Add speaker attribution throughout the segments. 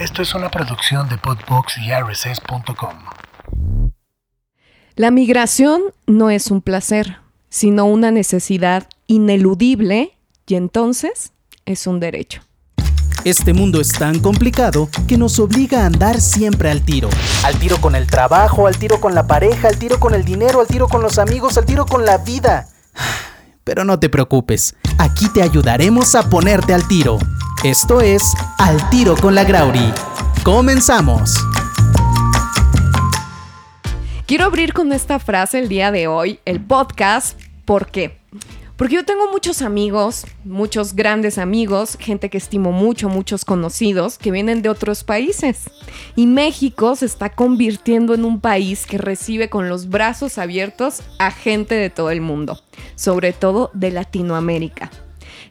Speaker 1: Esto es una producción de Podbox y RSS.com.
Speaker 2: La migración no es un placer, sino una necesidad ineludible y entonces es un derecho.
Speaker 3: Este mundo es tan complicado que nos obliga a andar siempre al tiro. Al tiro con el trabajo, al tiro con la pareja, al tiro con el dinero, al tiro con los amigos, al tiro con la vida. Pero no te preocupes, aquí te ayudaremos a ponerte al tiro. Esto es Al tiro con la Grauri. Comenzamos.
Speaker 2: Quiero abrir con esta frase el día de hoy, el podcast. ¿Por qué? Porque yo tengo muchos amigos, muchos grandes amigos, gente que estimo mucho, muchos conocidos que vienen de otros países. Y México se está convirtiendo en un país que recibe con los brazos abiertos a gente de todo el mundo, sobre todo de Latinoamérica.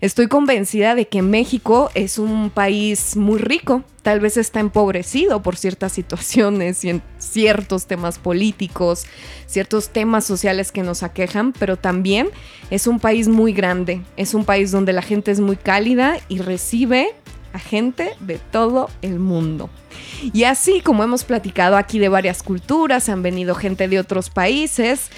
Speaker 2: Estoy convencida de que México es un país muy rico, tal vez está empobrecido por ciertas situaciones y en ciertos temas políticos, ciertos temas sociales que nos aquejan, pero también es un país muy grande, es un país donde la gente es muy cálida y recibe a gente de todo el mundo. Y así como hemos platicado aquí de varias culturas, han venido gente de otros países,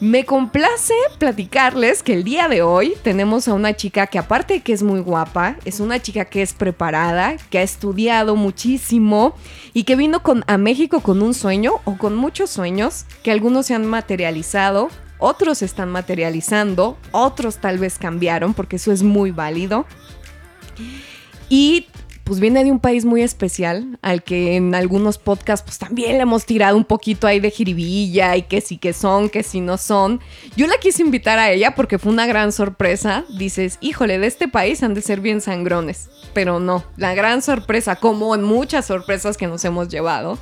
Speaker 2: me complace platicarles que el día de hoy tenemos a una chica que aparte de que es muy guapa, es una chica que es preparada, que ha estudiado muchísimo y que vino con, a México con un sueño o con muchos sueños que algunos se han materializado, otros se están materializando, otros tal vez cambiaron porque eso es muy válido. Y pues viene de un país muy especial, al que en algunos podcasts pues también le hemos tirado un poquito ahí de jiribilla y que sí que son, que sí no son. Yo la quise invitar a ella porque fue una gran sorpresa. Dices, híjole, de este país han de ser bien sangrones. Pero no, la gran sorpresa, como en muchas sorpresas que nos hemos llevado,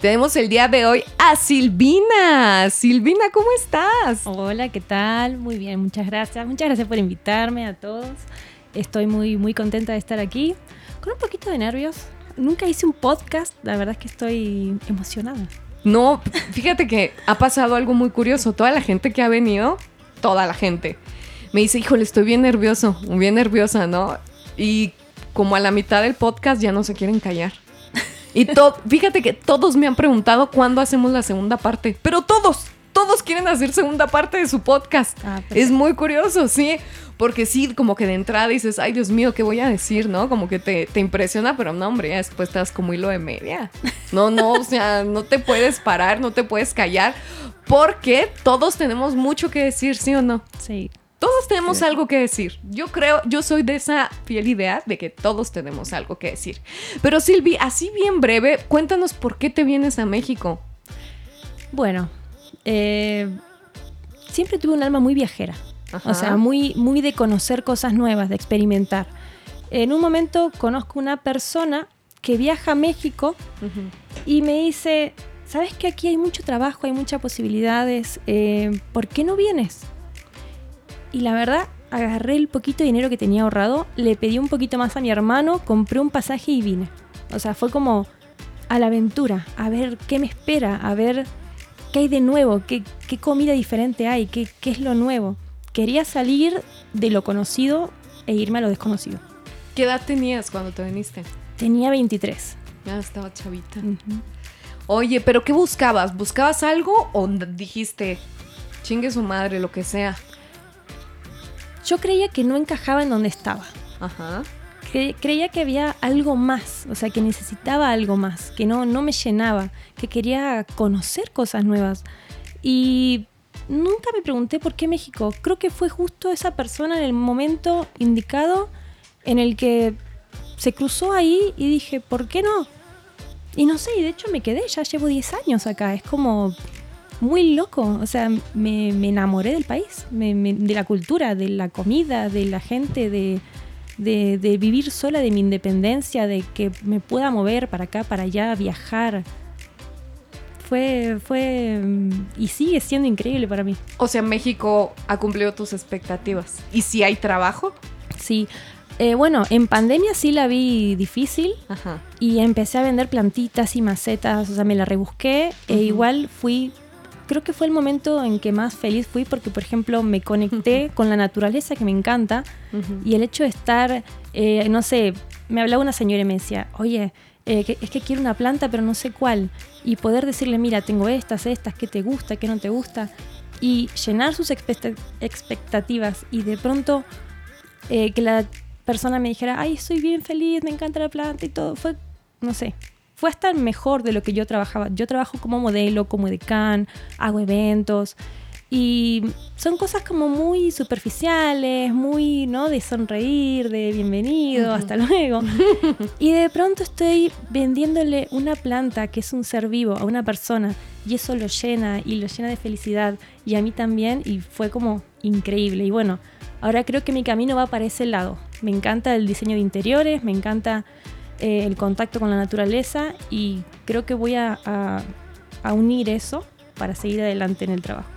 Speaker 2: tenemos el día de hoy a Silvina. Silvina, ¿cómo estás?
Speaker 4: Hola, ¿qué tal? Muy bien, muchas gracias. Muchas gracias por invitarme a todos. Estoy muy, muy contenta de estar aquí un poquito de nervios. Nunca hice un podcast, la verdad es que estoy emocionada.
Speaker 2: No, fíjate que ha pasado algo muy curioso. Toda la gente que ha venido, toda la gente, me dice, híjole, estoy bien nervioso, bien nerviosa, ¿no? Y como a la mitad del podcast ya no se quieren callar. Y fíjate que todos me han preguntado cuándo hacemos la segunda parte, pero todos, todos quieren hacer segunda parte de su podcast. Ah, es muy curioso, sí. Porque sí, como que de entrada dices, ay Dios mío, ¿qué voy a decir? ¿No? Como que te, impresiona, pero no, hombre, ya después estás como hilo de media. No, no, o sea, no te puedes parar, no te puedes callar, porque todos tenemos mucho que decir, ¿sí o no?
Speaker 4: Sí.
Speaker 2: Todos tenemos algo que decir. Yo creo, yo soy de esa fiel idea de que todos tenemos algo que decir. Pero Silvi, así bien breve, cuéntanos por qué te vienes a México.
Speaker 4: Bueno, eh, siempre tuve un alma muy viajera. O sea, muy, muy de conocer cosas nuevas, de experimentar. En un momento conozco una persona que viaja a México y me dice, ¿sabes que aquí hay mucho trabajo, hay muchas posibilidades? Eh, ¿Por qué no vienes? Y la verdad, agarré el poquito de dinero que tenía ahorrado, le pedí un poquito más a mi hermano, compré un pasaje y vine. O sea, fue como a la aventura, a ver qué me espera, a ver qué hay de nuevo, qué, comida diferente hay, qué, qué es lo nuevo quería salir de lo conocido e irme a lo desconocido.
Speaker 2: ¿Qué edad tenías cuando te viniste?
Speaker 4: Tenía 23.
Speaker 2: Ya estaba chavita. Oye, pero ¿qué buscabas? ¿Buscabas algo o dijiste, chingue su madre, lo que sea?
Speaker 4: Yo creía que no encajaba en donde estaba. Ajá. Creía que había algo más, o sea, que necesitaba algo más, que no, no me llenaba, que quería conocer cosas nuevas. Y nunca me pregunté por qué México. Creo que fue justo esa persona en el momento indicado en el que se cruzó ahí y dije, ¿por qué no? Y no sé, y de hecho me quedé, ya llevo 10 años acá, es como muy loco, o sea, me, enamoré del país, de la cultura, de la comida, de la gente, de, de vivir sola, de mi independencia, de que me pueda mover para acá, para allá, viajar fue, fue y sigue siendo increíble para mí.
Speaker 2: O sea, México ha cumplido tus expectativas. ¿Y si hay trabajo?
Speaker 4: Sí. Eh, bueno, en pandemia sí la vi difícil y empecé a vender plantitas y macetas, o sea, me la rebusqué e igual fui, creo que fue el momento en que más feliz fui porque, por ejemplo, me conecté con la naturaleza que me encanta y el hecho de estar, eh, no sé, me hablaba una señora y me decía, oye, eh, es que quiero una planta pero no sé cuál. Y poder decirle, mira, tengo estas, estas, ¿qué te gusta, qué no te gusta? Y llenar sus expectativas y de pronto eh, que la persona me dijera, ay, estoy bien feliz, me encanta la planta y todo. Fue, no sé, fue hasta mejor de lo que yo trabajaba. Yo trabajo como modelo, como decán, hago eventos. Y son cosas como muy superficiales, muy, ¿no? De sonreír, de bienvenido, hasta luego. y de pronto estoy vendiéndole una planta que es un ser vivo a una persona y eso lo llena y lo llena de felicidad y a mí también y fue como increíble. Y bueno, ahora creo que mi camino va para ese lado. Me encanta el diseño de interiores, me encanta eh, el contacto con la naturaleza y creo que voy a unir eso para seguir adelante en el trabajo.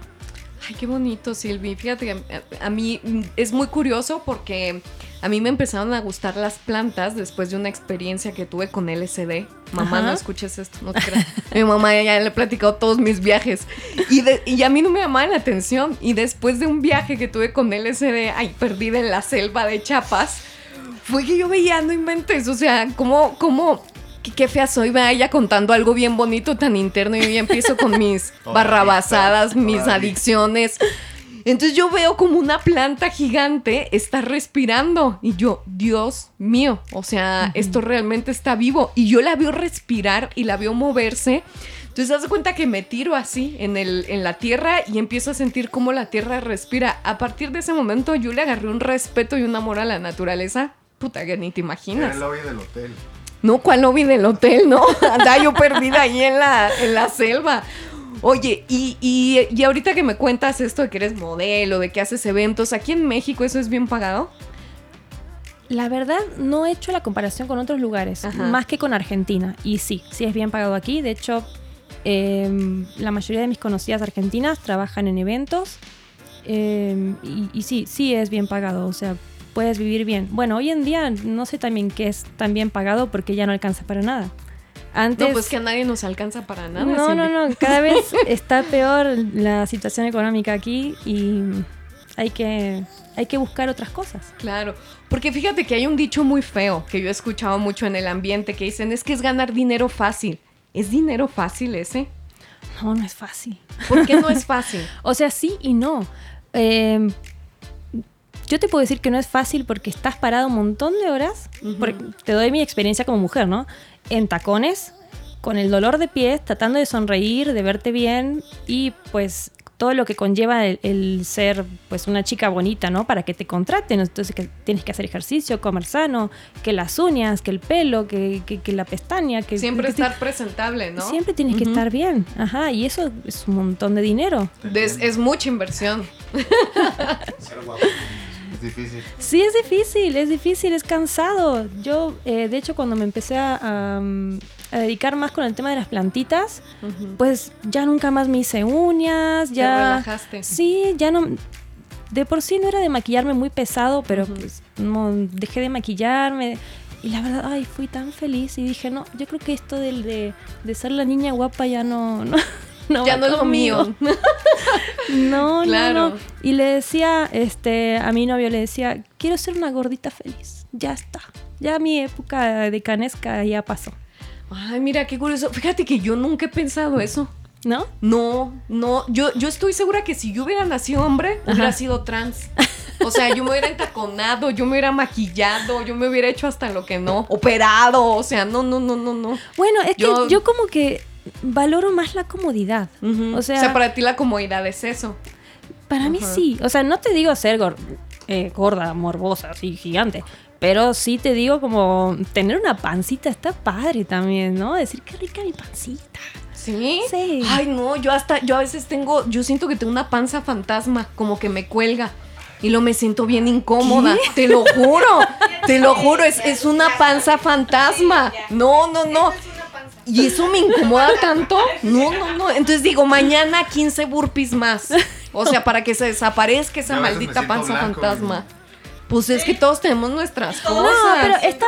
Speaker 2: Ay, qué bonito, Silvi. Fíjate que a, mí es muy curioso porque a mí me empezaron a gustar las plantas después de una experiencia que tuve con LSD. Mamá, no escuches esto, no te creas. Mi mamá ya le he platicado todos mis viajes. Y, y a mí no me llamaba la atención. Y después de un viaje que tuve con LSD, ay, perdida en la selva de Chiapas, fue que yo veía, no inventes, o sea, cómo, cómo qué, fea soy, va ella contando algo bien bonito, tan interno, y yo ya empiezo con mis barrabasadas, mis adicciones. Entonces yo veo como una planta gigante está respirando y yo, Dios mío, o sea, esto realmente está vivo y yo la veo respirar y la veo moverse. Entonces haz cuenta que me tiro así en, el, en la tierra y empiezo a sentir cómo la tierra respira. A partir de ese momento yo le agarré un respeto y un amor a la naturaleza. Puta que ni te imaginas.
Speaker 5: En el del hotel.
Speaker 2: No, ¿cuál lobby del hotel? No, andaba yo perdida ahí en la, en la selva. Oye, y, y, ahorita que me cuentas esto de que eres modelo, de que haces eventos, ¿aquí en México eso es bien pagado?
Speaker 4: La verdad, no he hecho la comparación con otros lugares, más que con Argentina. Y sí, sí es bien pagado aquí. De hecho, em, la mayoría de mis conocidas argentinas trabajan en eventos. Em, y, y, sí, sí es bien pagado. O sea, puedes vivir bien. Bueno, hoy en día no sé también qué es tan bien pagado porque ya no alcanza para nada.
Speaker 2: Antes, no, pues que a nadie nos alcanza para nada.
Speaker 4: No, no, no, cada vez está peor la situación económica aquí y hay que, hay que buscar otras cosas.
Speaker 2: Claro, porque fíjate que hay un dicho muy feo que yo he escuchado mucho en el ambiente que dicen es que es ganar dinero fácil. ¿Es dinero fácil ese?
Speaker 4: No, no es fácil.
Speaker 2: ¿Por qué no es fácil?
Speaker 4: o sea, sí y no. Eh, yo te puedo decir que no es fácil porque estás parado un montón de horas. te doy mi experiencia como mujer, ¿no? En tacones, con el dolor de pies, tratando de sonreír, de verte bien y pues todo lo que conlleva el, ser pues una chica bonita, ¿no? Para que te contraten. Entonces que tienes que hacer ejercicio, comer sano, que las uñas, que el pelo, que, la pestaña, que...
Speaker 2: Siempre estar presentable, ¿no?
Speaker 4: Siempre tienes que estar bien. Ajá, y eso es un montón de dinero.
Speaker 2: Es, es mucha inversión.
Speaker 5: Difícil.
Speaker 4: Sí, es difícil, es difícil, es cansado. Yo, eh, de hecho, cuando me empecé a, dedicar más con el tema de las plantitas, pues ya nunca más me hice uñas, ya...
Speaker 2: Te relajaste.
Speaker 4: Sí, ya no... De por sí no era de maquillarme muy pesado, pero pues no, dejé de maquillarme. Y la verdad, ay, fui tan feliz y dije, no, yo creo que esto del de, de ser la niña guapa ya no, no,
Speaker 2: ya no es lo mío.
Speaker 4: no, claro. no, Y le decía, este, a mi novio le decía, quiero ser una gordita feliz. Ya está. Ya mi época de canesca ya pasó.
Speaker 2: Ay, mira, qué curioso. Fíjate que yo nunca he pensado eso.
Speaker 4: ¿No?
Speaker 2: No, no. Yo, yo estoy segura que si yo hubiera nacido hombre, hubiera sido trans. O sea, yo me hubiera entaconado, yo me hubiera maquillado, yo me hubiera hecho hasta lo que no, operado, o sea, no, no, no, no, no.
Speaker 4: Bueno, es que yo como que valoro más la comodidad. o, sea,
Speaker 2: para ti la comodidad es eso.
Speaker 4: Para mí sí. O sea, no te digo ser eh, gorda, morbosa, así gigante. Pero sí te digo como tener una pancita está padre también, ¿no? Decir qué rica mi pancita.
Speaker 2: ¿Sí?
Speaker 4: Sí.
Speaker 2: Ay, no, yo hasta, yo a veces tengo, yo siento que tengo una panza fantasma, como que me cuelga. Y lo me siento bien incómoda. Te lo juro. te lo juro, es, es una panza fantasma. No, no, no. Y eso me incomoda tanto. No, no, no. Entonces digo, mañana 15 burpees más. O sea, para que se desaparezca esa maldita panza fantasma. Pues es que todos tenemos nuestras cosas.
Speaker 4: No, pero está,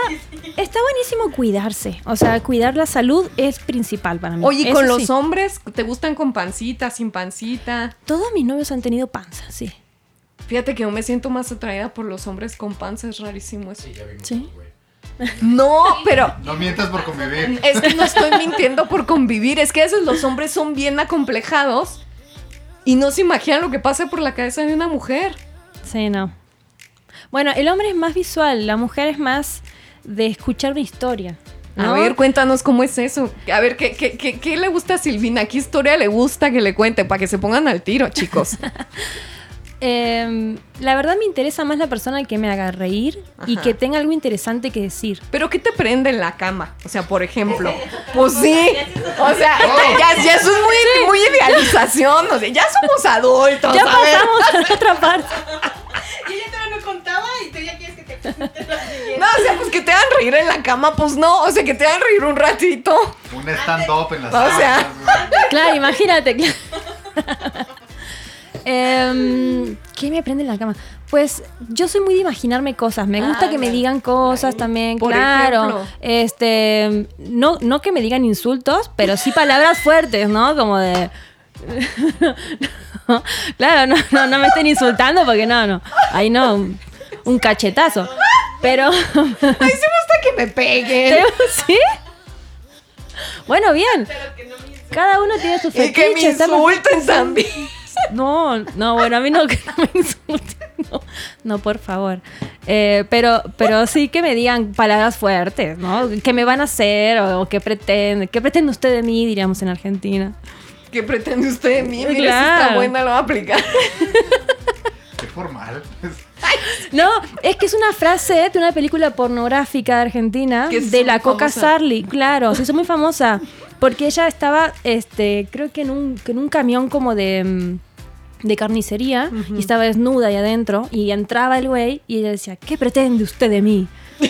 Speaker 4: está buenísimo cuidarse. O sea, cuidar la salud es principal para mí.
Speaker 2: Oye, ¿y con los hombres te gustan con pancita, sin pancita?
Speaker 4: Todos mis novios han tenido panza, sí.
Speaker 2: Fíjate que yo me siento más atraída por los hombres con panza, es rarísimo eso.
Speaker 4: Sí.
Speaker 2: No, pero.
Speaker 5: No mientas por convivir.
Speaker 2: Es que no estoy mintiendo por convivir. Es que a veces los hombres son bien acomplejados y no se imaginan lo que pasa por la cabeza de una mujer.
Speaker 4: Sí, no. Bueno, el hombre es más visual, la mujer es más de escuchar una historia.
Speaker 2: A ver, cuéntanos cómo es eso. A ver, ¿qué, qué, qué, qué le gusta a Silvina? ¿Qué historia le gusta que le cuente? Para que se pongan al tiro, chicos.
Speaker 4: Eh, la verdad me interesa más la persona que me haga reír y que tenga algo interesante que decir.
Speaker 2: ¿Pero qué te prende en la cama? O sea, por ejemplo. pues sí. O sea, ya, ya, es muy, muy idealización. O sea, ya somos adultos.
Speaker 4: Ya pasamos a la otra parte.
Speaker 6: y ella todavía no contaba y tú ya quieres que te
Speaker 2: No, o sea, pues que te hagan reír en la cama, pues no. O sea, que te hagan reír un ratito.
Speaker 5: Un stand-up en la
Speaker 2: O sea.
Speaker 4: Claro, imagínate. Eh, ¿Qué me prende en la cama? Pues yo soy muy de imaginarme cosas. Me gusta
Speaker 2: Ah,
Speaker 4: que me digan cosas también,
Speaker 2: Por
Speaker 4: claro.
Speaker 2: ejemplo.
Speaker 4: Este, no, no que me digan insultos, pero sí palabras fuertes, ¿no? Como de. claro, no, no, no me estén insultando porque no, no. Ahí no, un, un cachetazo. Pero.
Speaker 2: Ay, sí me gusta que me peguen.
Speaker 4: ¿Sí? Bueno, bien. Cada uno tiene su
Speaker 2: Y que me
Speaker 4: fetiche.
Speaker 2: insulten también.
Speaker 4: No, no, bueno, a mí no que no me insulten. No, no, por favor. Eh, pero, pero sí que me digan palabras fuertes, ¿no? ¿Qué me van a hacer o, o qué pretende? ¿Qué pretende usted de mí, diríamos en Argentina?
Speaker 2: ¿Qué pretende usted de mí? Mira, si
Speaker 4: Claro.
Speaker 2: está buena, lo voy a aplicar.
Speaker 5: Qué formal.
Speaker 4: No, es que es una frase de una película pornográfica de Argentina de la Coca
Speaker 2: famosa.
Speaker 4: Sarli, claro, se hizo muy famosa porque ella estaba, este, creo que en un, que en un camión como de, mm, de carnicería y estaba desnuda ahí adentro y entraba el güey y ella decía, ¿qué pretende usted de mí?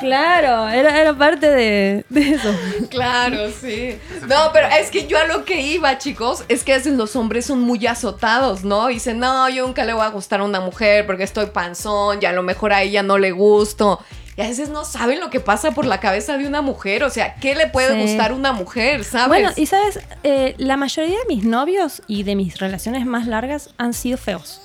Speaker 4: claro, era, era parte de, de eso.
Speaker 2: Claro, sí. No, pero es que yo a lo que iba, chicos, es que a veces los hombres son muy azotados, ¿no? Y dicen, no, yo nunca le voy a gustar a una mujer porque estoy panzón y a lo mejor a ella no le gusto. Y a veces no saben lo que pasa por la cabeza de una mujer. O sea, ¿qué le puede
Speaker 4: Sí.
Speaker 2: gustar a una mujer, sabes?
Speaker 4: Bueno, y sabes, Eh, la mayoría de mis novios y de mis relaciones más largas han sido feos.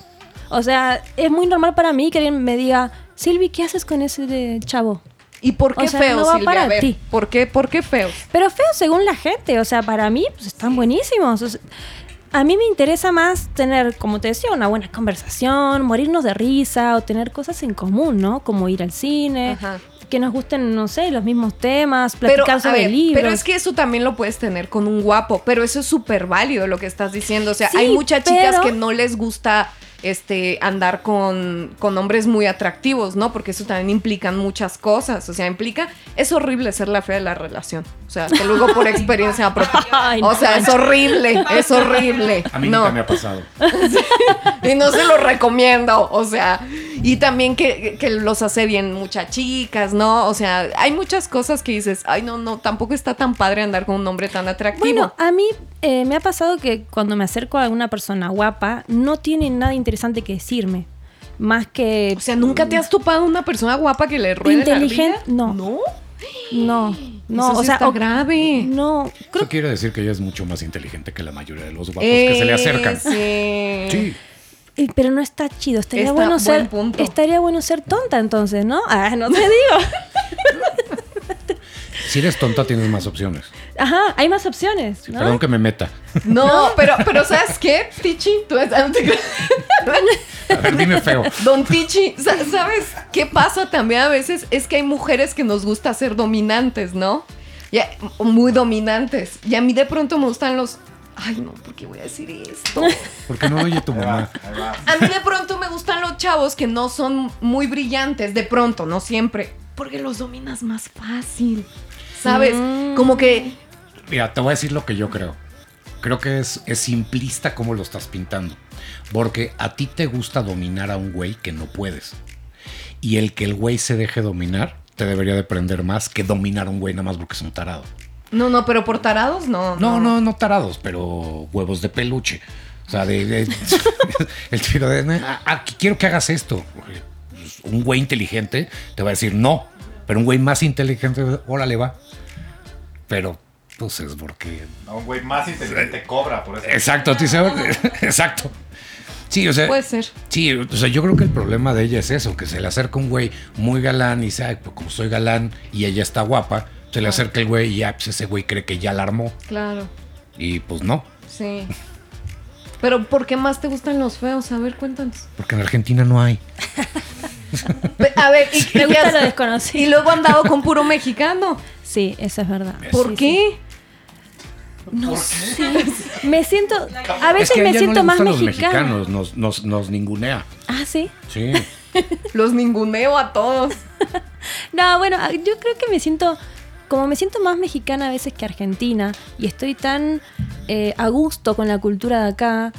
Speaker 4: O sea, es muy normal para mí que alguien me diga, Silvi, ¿qué haces con ese de chavo?
Speaker 2: ¿Y por qué
Speaker 4: o sea,
Speaker 2: feos,
Speaker 4: no va
Speaker 2: Silvia?
Speaker 4: para
Speaker 2: A ver,
Speaker 4: ti.
Speaker 2: ¿por qué, ¿por qué feos?
Speaker 4: Pero feos según la gente, o sea, para mí pues, están buenísimos. O sea, a mí me interesa más tener, como te decía, una buena conversación, morirnos de risa o tener cosas en común, ¿no? Como ir al cine,
Speaker 2: Ajá.
Speaker 4: que nos gusten, no sé, los mismos temas, platicar sobre
Speaker 2: ver,
Speaker 4: libros.
Speaker 2: pero es que eso también lo puedes tener con un guapo, pero eso es súper válido lo que estás diciendo. O sea,
Speaker 4: Sí,
Speaker 2: hay muchas chicas que no les gusta este andar con, con hombres muy atractivos, ¿no? Porque eso también implica muchas cosas. O sea, implica. Es horrible ser la fea de la relación. O sea, te lo digo por experiencia propia. O sea, es horrible. Es horrible.
Speaker 7: A mí
Speaker 2: no.
Speaker 7: nunca me ha pasado.
Speaker 2: Y no se lo recomiendo, o sea, y también que, que los hace bien muchas chicas, ¿no? O sea, hay muchas cosas que dices, ay, no, no, tampoco está tan padre andar con un hombre tan atractivo.
Speaker 4: Bueno, a mí eh, me ha pasado que cuando me acerco a alguna persona guapa, no tiene nada interesante que decirme. Más que.
Speaker 2: o sea, ¿nunca te has topado una persona guapa que le ruede
Speaker 4: Inteligente,
Speaker 2: la
Speaker 4: no.
Speaker 2: ¿No?
Speaker 4: No, no,
Speaker 2: Eso sí
Speaker 4: o sea,
Speaker 2: está
Speaker 4: o-
Speaker 2: grave.
Speaker 4: no, creo
Speaker 7: Eso quiere decir que ella es mucho más inteligente que la mayoría de los guapos que se le acercan.
Speaker 2: Sí.
Speaker 7: Sí.
Speaker 4: Eh, Pero no está chido. Estaría
Speaker 2: Está
Speaker 4: bueno
Speaker 2: buen
Speaker 4: ser.
Speaker 2: punto.
Speaker 4: Estaría bueno ser tonta entonces, ¿no? Ah, no te digo.
Speaker 7: Si eres tonta, tienes más opciones.
Speaker 4: Ajá, hay más opciones. ¿no?
Speaker 7: Perdón que me meta.
Speaker 2: No, pero, pero ¿sabes qué, Tichi? Tú es-
Speaker 7: A ver, dime feo.
Speaker 2: Don Tichi, sa- ¿sabes qué pasa también a veces? Es que hay mujeres que nos gusta ser dominantes, ¿no? Ya, muy dominantes. Y a mí de pronto me gustan los... Ay, no, ¿por qué voy a decir esto?
Speaker 7: Porque no oye tu
Speaker 5: Ahí va,
Speaker 7: mamá.
Speaker 5: ahí va.
Speaker 2: A mí de pronto me gustan los chavos que no son muy brillantes, de pronto, no siempre. Porque los dominas más fácil. ¿Sabes?
Speaker 4: Mm.
Speaker 2: Como que...
Speaker 7: Mira, te voy a decir lo que yo creo. Creo que es, es simplista como lo estás pintando. Porque a ti te gusta dominar a un güey que no puedes. Y el que el güey se deje dominar, te debería de prender más que dominar a un güey nada más porque es un tarado.
Speaker 2: No, no, pero por tarados, no.
Speaker 7: No, no, no tarados, pero huevos de peluche. O sea, de, de- el tiro de, "Ah, ah, quiero que hagas esto. Pues, Un güey inteligente te va a decir no, pero un güey más inteligente, órale va. Pero, pues es porque...
Speaker 5: No, un güey más inteligente cobra por eso.
Speaker 7: Exacto, te dice, exacto. Sí, o sea,
Speaker 2: Puede ser.
Speaker 7: Sí, o sea, yo creo que el problema de ella es eso, que se le acerca un güey muy galán y dice, ay, pues como soy galán y ella está guapa, se le acerca el güey y ya, pues ese güey cree que ya la armó.
Speaker 2: Claro,
Speaker 7: Y pues no,
Speaker 2: sí. Pero ¿por qué más te gustan los feos? A ver, cuéntanos.
Speaker 7: porque en Argentina no hay.
Speaker 2: A ver, y,
Speaker 4: Me
Speaker 2: y
Speaker 4: gusta lo desconocido.
Speaker 2: y luego han dado con puro mexicano.
Speaker 4: Sí, eso es verdad.
Speaker 2: ¿Por
Speaker 4: Sí,
Speaker 2: qué?
Speaker 4: No sé. Me siento. A
Speaker 7: Es
Speaker 4: veces
Speaker 7: que a
Speaker 4: me siento
Speaker 7: no
Speaker 4: más
Speaker 7: los
Speaker 4: mexicana.
Speaker 7: mexicanos, nos, nos, nos ningunea.
Speaker 4: Ah, sí.
Speaker 7: Sí.
Speaker 2: Los ninguneo a todos.
Speaker 4: No, bueno, ah, yo creo que me siento. Como me siento más mexicana a veces que argentina y estoy tan eh, a gusto con la cultura de acá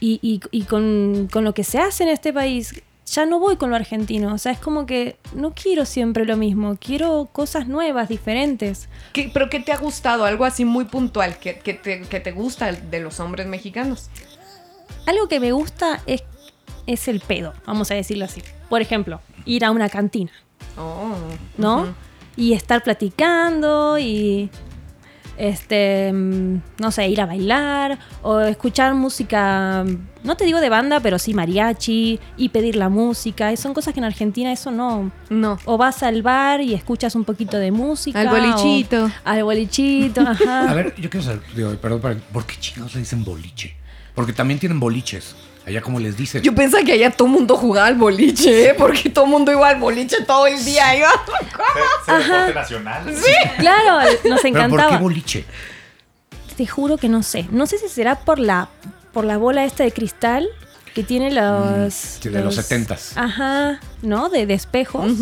Speaker 4: y, y- y con, con lo que se hace en este país, ya no voy con lo argentino. O sea, es como que no quiero siempre lo mismo, quiero cosas nuevas, diferentes.
Speaker 2: ¿Qué- ¿Pero qué te ha gustado? Algo así muy puntual que, que te, que te gusta de los hombres mexicanos.
Speaker 4: Algo que me gusta es, es el pedo, vamos a decirlo así. Por ejemplo, ir a una cantina.
Speaker 2: Oh.
Speaker 4: ¿no? Y estar platicando y este mm, no sé, ir a bailar o escuchar música, no te digo de banda, pero sí mariachi y pedir la música, y son cosas que en Argentina eso no.
Speaker 2: No.
Speaker 4: O vas al bar y escuchas un poquito de música.
Speaker 2: Al bolichito.
Speaker 4: al bolichito, ajá.
Speaker 7: A ver, yo quiero saber, digo, perdón, ¿por qué chingados le dicen boliche? Porque también tienen boliches. Allá como les dicen.
Speaker 2: Yo pensaba que allá todo mundo jugaba al boliche, ¿eh? Porque todo mundo iba al boliche todo el día. Iba.
Speaker 5: ¿Ser deporte nacional?
Speaker 4: Claro, nos
Speaker 7: ¿Pero por
Speaker 4: encantaba.
Speaker 7: qué boliche?
Speaker 4: Te juro que no sé. No sé si será por la, por la bola esta de cristal que tiene los...
Speaker 7: sí, de los 70s.
Speaker 4: Ajá, ¿no? De, de espejos.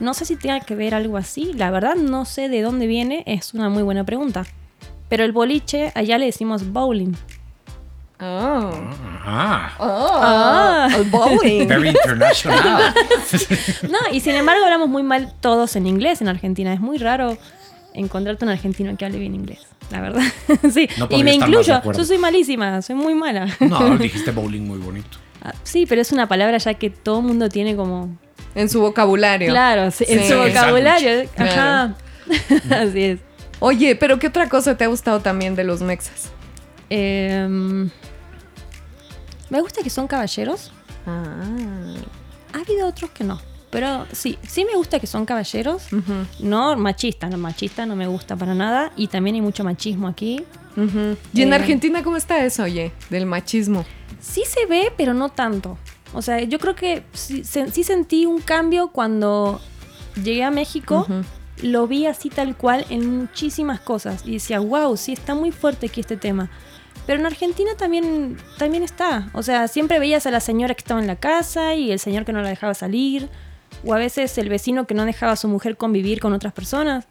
Speaker 4: No sé si tenga que ver algo así. La verdad no sé de dónde viene. Es una muy buena pregunta. Pero el boliche, allá le decimos bowling.
Speaker 2: Oh.
Speaker 7: Ah,
Speaker 2: Oh. El bowling.
Speaker 7: very international.
Speaker 4: No, y sin embargo hablamos muy mal todos en inglés en Argentina. Es muy raro encontrarte un argentino que hable bien inglés. La verdad. sí.
Speaker 7: No
Speaker 4: y me incluyo. Yo soy malísima. Soy muy mala.
Speaker 7: No, dijiste bowling muy bonito.
Speaker 4: Ah, Sí, pero es una palabra ya que todo el mundo tiene como...
Speaker 2: En su vocabulario.
Speaker 4: Claro, sí, en su vocabulario.
Speaker 2: Claro.
Speaker 4: Ajá. Así es.
Speaker 2: Oye, pero ¿qué otra cosa te ha gustado también de los mexas?
Speaker 4: Em, me gusta que son caballeros.
Speaker 2: Ah.
Speaker 4: Ha habido otros que no. Pero sí, sí me gusta que son caballeros.
Speaker 2: Ujú,
Speaker 4: No machista, no machista no me gusta para nada. Y también hay mucho machismo aquí.
Speaker 2: ujú. ¿Y en
Speaker 4: Eh.
Speaker 2: Argentina cómo está eso, oye? Del machismo.
Speaker 4: Sí se ve, pero no tanto. O sea, yo creo que sí, sí sentí un cambio cuando llegué a México.
Speaker 2: Ujú.
Speaker 4: Lo vi así tal cual en muchísimas cosas. Y decía, wow, sí está muy fuerte aquí este tema. Pero en Argentina también, también está. O sea, siempre veías a la señora que estaba en la casa y el señor que no la dejaba salir. O a veces el vecino que no dejaba a su mujer convivir con otras personas.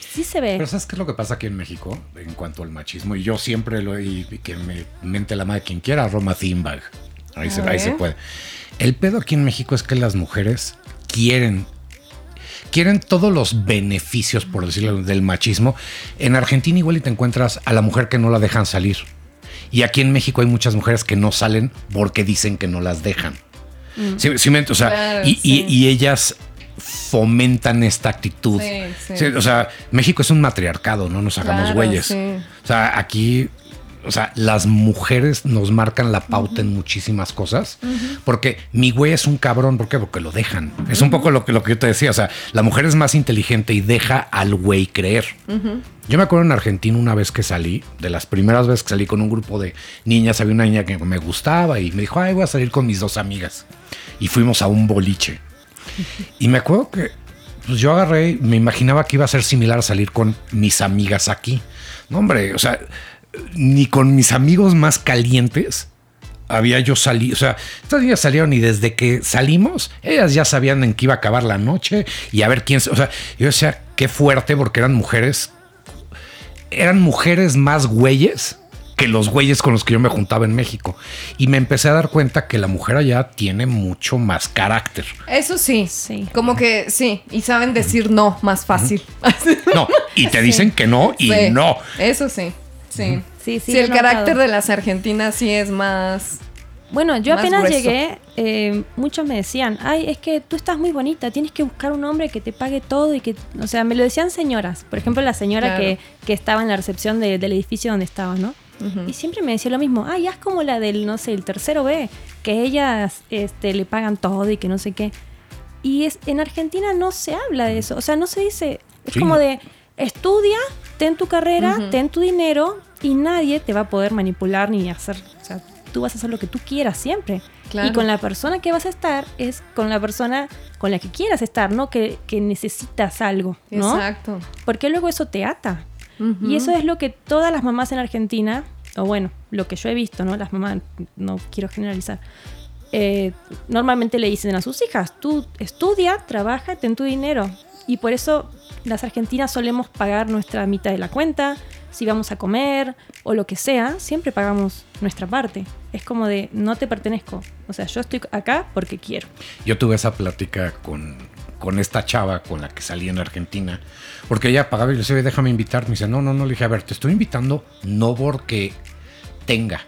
Speaker 4: Sí se ve.
Speaker 7: Pero ¿sabes qué es lo que pasa aquí en México en cuanto al machismo? Y yo siempre lo y que me mente la madre quien quiera, Roma Thimbag. Ahí, se, ahí se puede. El pedo aquí en México es que las mujeres quieren quieren todos los beneficios, por decirlo, del machismo. En Argentina igual y te encuentras a la mujer que no la dejan salir. Y aquí en México hay muchas mujeres que no salen porque dicen que no las dejan. Sí, sí me- o sea,
Speaker 2: Claro,
Speaker 7: y, y-
Speaker 2: sí.
Speaker 7: y ellas fomentan esta actitud.
Speaker 2: Sí, sí.
Speaker 7: Sí, o sea, México es un matriarcado, no nos hagamos
Speaker 2: Claro,
Speaker 7: güeyes.
Speaker 2: sí.
Speaker 7: O sea, aquí, o sea, las mujeres nos marcan la pauta en muchísimas cosas. Porque mi güey es un cabrón, ¿por qué? Porque lo dejan. Es un poco lo que, lo que yo te decía. O sea, la mujer es más inteligente y deja al güey creer. Yo me acuerdo en Argentina una vez que salí, de las primeras veces que salí con un grupo de niñas, había una niña que me gustaba y me dijo, ay, voy a salir con mis dos amigas. Y fuimos a un boliche. Y me acuerdo que pues yo agarré, me imaginaba que iba a ser similar a salir con mis amigas aquí. No, hombre, o sea, ni con mis amigos más calientes había yo salido. O sea, estas niñas salieron y desde que salimos, ellas ya sabían en qué iba a acabar la noche y a ver quién. se- O sea, yo decía, qué fuerte porque eran mujeres. Eran mujeres más güeyes que los güeyes con los que yo me juntaba en México. Y me empecé a dar cuenta que la mujer allá tiene mucho más carácter.
Speaker 2: Eso sí.
Speaker 4: Sí.
Speaker 2: Como que sí. Y saben decir no más fácil.
Speaker 7: No, y te dicen que no y
Speaker 2: Sí,
Speaker 7: no.
Speaker 2: Eso sí. Sí.
Speaker 4: Sí, sí,
Speaker 2: Sí, el carácter de las argentinas sí es más.
Speaker 4: Bueno, yo
Speaker 2: Más
Speaker 4: apenas
Speaker 2: grueso.
Speaker 4: llegué, eh, muchos me decían, ay, es que tú estás muy bonita, tienes que buscar un hombre que te pague todo y que, o sea, me lo decían señoras. Por ejemplo, la señora
Speaker 2: Claro.
Speaker 4: que, que estaba en la recepción de- del edificio donde estaba, ¿no? Y siempre me decía lo mismo, ay, es como la del, no sé, el tercero B, que ellas este, le pagan todo y que no sé qué. Y es, en Argentina no se habla de eso, o sea, no se dice, es
Speaker 7: Sí.
Speaker 4: como de, estudia, ten tu carrera, ten tu dinero y nadie te va a poder manipular ni hacer, o sea, tú vas a hacer lo que tú quieras siempre.
Speaker 2: Claro.
Speaker 4: Y con la persona que vas a estar es con la persona con la que quieras estar, no que, que necesitas algo, ¿no?
Speaker 2: Exacto.
Speaker 4: Porque luego eso te ata.
Speaker 2: Ujú.
Speaker 4: Y eso es lo que todas las mamás en Argentina, o bueno, lo que yo he visto, ¿no? Las mamás, no quiero generalizar, eh, normalmente le dicen a sus hijas, tú estudia, trabaja, ten tu dinero. Y por eso las argentinas solemos pagar nuestra mitad de la cuenta, si vamos a comer o lo que sea, siempre pagamos nuestra parte. Es como de, no te pertenezco. O sea, yo estoy acá porque quiero.
Speaker 7: Yo tuve esa plática con, con esta chava con la que salí en Argentina, porque ella pagaba y le decía, "Oye, déjame invitar. Me dice, no, no, no. Le dije, a ver, te estoy invitando no porque tenga,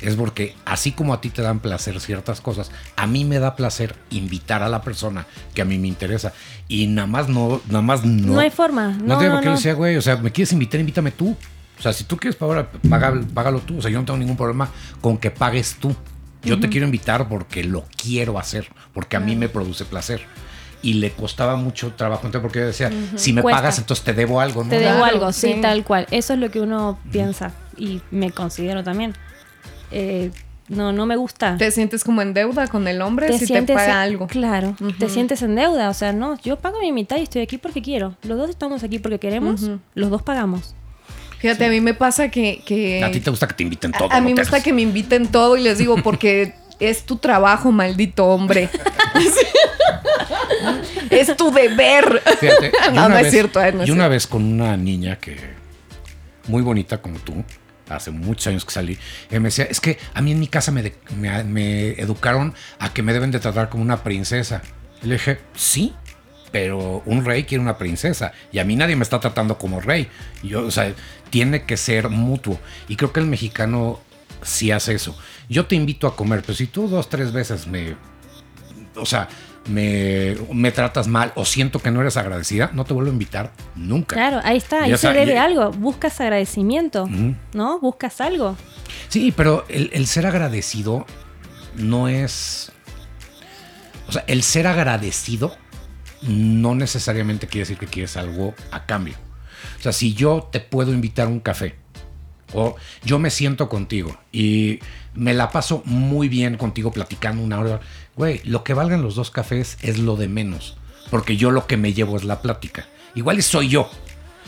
Speaker 7: es porque así como a ti te dan placer ciertas cosas, a mí me da placer invitar a la persona que a mí me interesa. Y nada más no, nada más no.
Speaker 4: No, hay forma.
Speaker 7: No,
Speaker 4: No,
Speaker 7: te digo
Speaker 4: no,
Speaker 7: que
Speaker 4: no.
Speaker 7: decía, güey, o sea, me quieres invitar, invítame tú. O sea, si tú quieres pagar, paga- págalo tú. O sea, yo no tengo ningún problema con que pagues tú. Yo te quiero invitar porque lo quiero hacer, porque a mí me produce placer. Y le costaba mucho trabajo, entonces porque yo decía, si me
Speaker 4: Cuesta.
Speaker 7: pagas, entonces te debo algo, ¿no?
Speaker 4: Te debo
Speaker 2: Claro,
Speaker 4: algo, sí,
Speaker 2: sí.
Speaker 4: tal cual. Eso es lo que uno piensa y me considero también. Eh, no, no me gusta.
Speaker 2: ¿Te sientes como en deuda con el hombre si te paga algo?
Speaker 4: Claro, te sientes en deuda. O sea, no, yo pago mi mitad y estoy aquí porque quiero. Los dos estamos aquí porque queremos, los dos pagamos.
Speaker 2: Fíjate, a mí me pasa que... que-
Speaker 7: A ti te gusta que te inviten todo.
Speaker 2: a, a mí me
Speaker 7: Te
Speaker 2: gusta que me inviten todo y les digo, porque es tu trabajo, maldito hombre. es tu deber.
Speaker 7: Fíjate,
Speaker 2: no,
Speaker 7: una
Speaker 2: no es
Speaker 7: vez-
Speaker 2: cierto. eh, no es
Speaker 7: yo una
Speaker 2: cierto.
Speaker 7: vez con una niña que muy bonita como tú, hace muchos años que salí, eh, me decía, es que a mí en mi casa me, educaron a que me deben de tratar como una princesa. Y le dije, sí, pero un rey quiere una princesa y a mí nadie me está tratando como rey. Y yo, o sea, tiene que ser mutuo. Y creo que el mexicano sí hace eso. Yo te invito a comer, pero si tú dos, tres veces me o sea, me, me tratas mal o siento que no eres agradecida, no te vuelvo a invitar nunca.
Speaker 4: Claro, ahí está, ahí se debe
Speaker 7: y-
Speaker 4: algo. Buscas agradecimiento. ¿no? Buscas algo.
Speaker 7: Sí, pero el, el ser agradecido no es... O sea, el ser agradecido no necesariamente quiere decir que quieres algo a cambio. O sea, si yo te puedo invitar a un café o yo me siento contigo y me la paso muy bien contigo platicando una hora, güey, lo que valgan los dos cafés es lo de menos, porque yo lo que me llevo es la plática. Igual soy yo,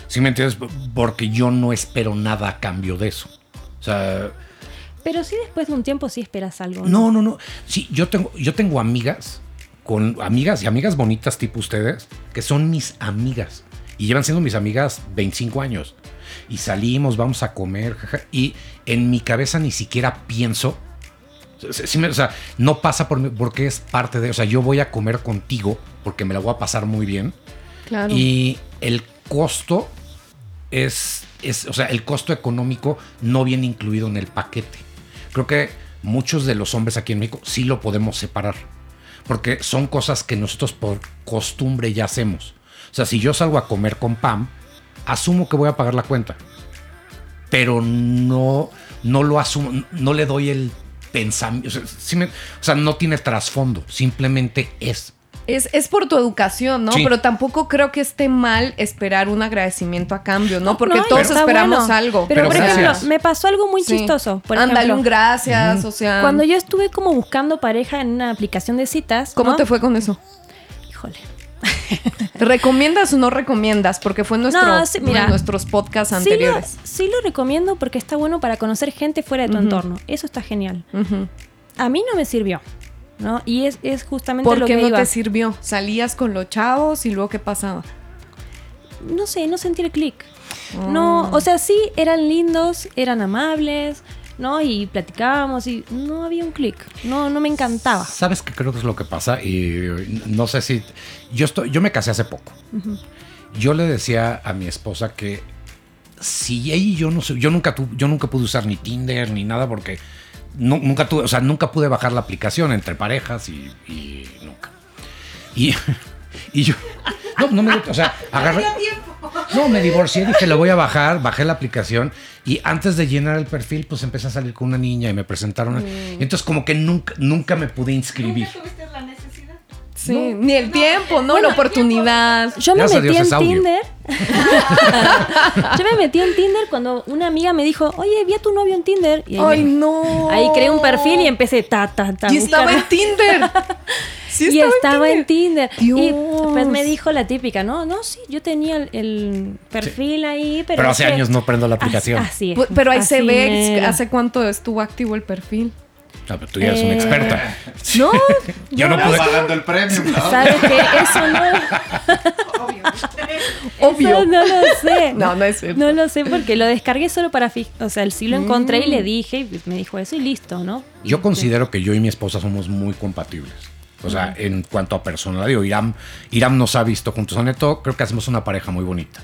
Speaker 7: ¿sí me entiendes? Porque yo no espero nada a cambio de eso. O sea,
Speaker 4: Pero sí después de un tiempo sí esperas algo.
Speaker 7: no, no, no. Sí, yo tengo, yo tengo amigas, con amigas y amigas bonitas tipo ustedes, que son mis amigas. Y llevan siendo mis amigas 25 años. Y salimos, vamos a comer, jaja, y en mi cabeza ni siquiera pienso. sí me- o sea, no pasa por mí porque es parte de. O sea, yo voy a comer contigo porque me la voy a pasar muy bien.
Speaker 2: Claro.
Speaker 7: Y el costo es, es, o sea, el costo económico no viene incluido en el paquete. Creo que muchos de los hombres aquí en México sí lo podemos separar. Porque son cosas que nosotros por costumbre ya hacemos. O sea, si yo salgo a comer con Pam, asumo que voy a pagar la cuenta. Pero no, no lo asumo, no le doy el pensamiento. O sea, sí me- o sea, no tiene trasfondo, simplemente es.
Speaker 2: Es, es por tu educación, ¿no?
Speaker 7: Sí.
Speaker 2: Pero tampoco creo que esté mal esperar un agradecimiento a cambio, ¿no? Porque
Speaker 4: No,
Speaker 2: todos esperamos
Speaker 4: bueno.
Speaker 2: algo.
Speaker 4: Pero,
Speaker 7: Pero
Speaker 4: por
Speaker 7: gracias.
Speaker 4: ejemplo, me pasó algo muy
Speaker 2: Sí.
Speaker 4: chistoso. Por
Speaker 2: Ándale
Speaker 4: ejemplo,
Speaker 2: un gracias, o sea.
Speaker 4: cuando yo estuve como buscando pareja en una aplicación de citas.
Speaker 2: ¿Cómo
Speaker 4: ¿no?
Speaker 2: te fue con eso?
Speaker 4: Híjole.
Speaker 2: ¿Recomiendas o no recomiendas? Porque fue nuestro,
Speaker 4: No, sí,
Speaker 2: uno
Speaker 4: mira.
Speaker 2: de nuestros podcasts
Speaker 4: Sí lo,
Speaker 2: anteriores.
Speaker 4: sí lo recomiendo porque está bueno para conocer gente fuera de tu entorno. Eso está genial. A mí no me sirvió. ¿no? Y es, es justamente
Speaker 2: ¿Por
Speaker 4: lo
Speaker 2: qué
Speaker 4: que
Speaker 2: no
Speaker 4: iba.
Speaker 2: te sirvió? ¿Salías con los chavos y luego qué pasaba?
Speaker 4: no sé, no sentí el clic.
Speaker 2: Oh.
Speaker 4: No, o sea, sí, eran lindos, eran amables, ¿no? Y platicábamos y no había un clic. No, no me encantaba.
Speaker 7: ¿Sabes qué creo que es lo que pasa? Y no sé si. Yo, estoy, yo me casé hace poco. Yo le decía a mi esposa que si ella y yo no sé, yo nunca, tu- yo nunca pude usar ni Tinder ni nada porque nu- nunca tuve, o sea, nunca pude bajar la aplicación entre parejas y, y nunca. Y, y yo. No, no me gusta, o sea, agarré. No, me divorcié, dije, lo voy a bajar, bajé la aplicación y antes de llenar el perfil, pues empecé a salir con una niña y me presentaron. Y entonces como que nunca, nunca me pude inscribir.
Speaker 6: ¿Nunca tuviste la necesidad?
Speaker 2: Sí, ni el tiempo, ¿no? la oportunidad.
Speaker 4: Yo me
Speaker 7: Gracias
Speaker 4: metí
Speaker 7: Dios
Speaker 4: en. Tinder. Yo me metí en Tinder cuando una amiga me dijo, oye, vi a tu novio en Tinder. Y ahí,
Speaker 2: Ay,
Speaker 4: me-
Speaker 2: no.
Speaker 4: ahí creé un perfil y empecé ta, ta, ta.
Speaker 2: Y
Speaker 4: a
Speaker 2: estaba en Tinder. Sí,
Speaker 4: y estaba en Tinder. Y
Speaker 2: Dios.
Speaker 4: pues me dijo la típica, no, no, sí, yo tenía el, el perfil ahí, pero...
Speaker 7: Hace
Speaker 4: que-
Speaker 7: años no prendo la aplicación.
Speaker 4: Así, así es.
Speaker 2: Pu- Pero ahí se
Speaker 4: Así
Speaker 2: ve
Speaker 4: mero.
Speaker 2: hace cuánto estuvo activo el perfil.
Speaker 7: Pero tú ya eres una
Speaker 4: Eh,
Speaker 7: experta.
Speaker 2: No,
Speaker 7: Yo no
Speaker 5: Ya
Speaker 7: pude.
Speaker 5: pagando el premium, ¿no?
Speaker 4: ¿Sabes qué? Eso no,
Speaker 2: obvio.
Speaker 4: eso no lo sé.
Speaker 2: No, no es cierto.
Speaker 4: No lo sé porque lo descargué solo para... O sea, sí lo encontré y le dije y me dijo eso y listo, ¿no?
Speaker 7: Yo considero que yo y mi esposa somos muy compatibles. O sea, en cuanto a personalidad, digo, Iram, Iram nos ha visto juntos. O neto, creo que hacemos una pareja muy bonita.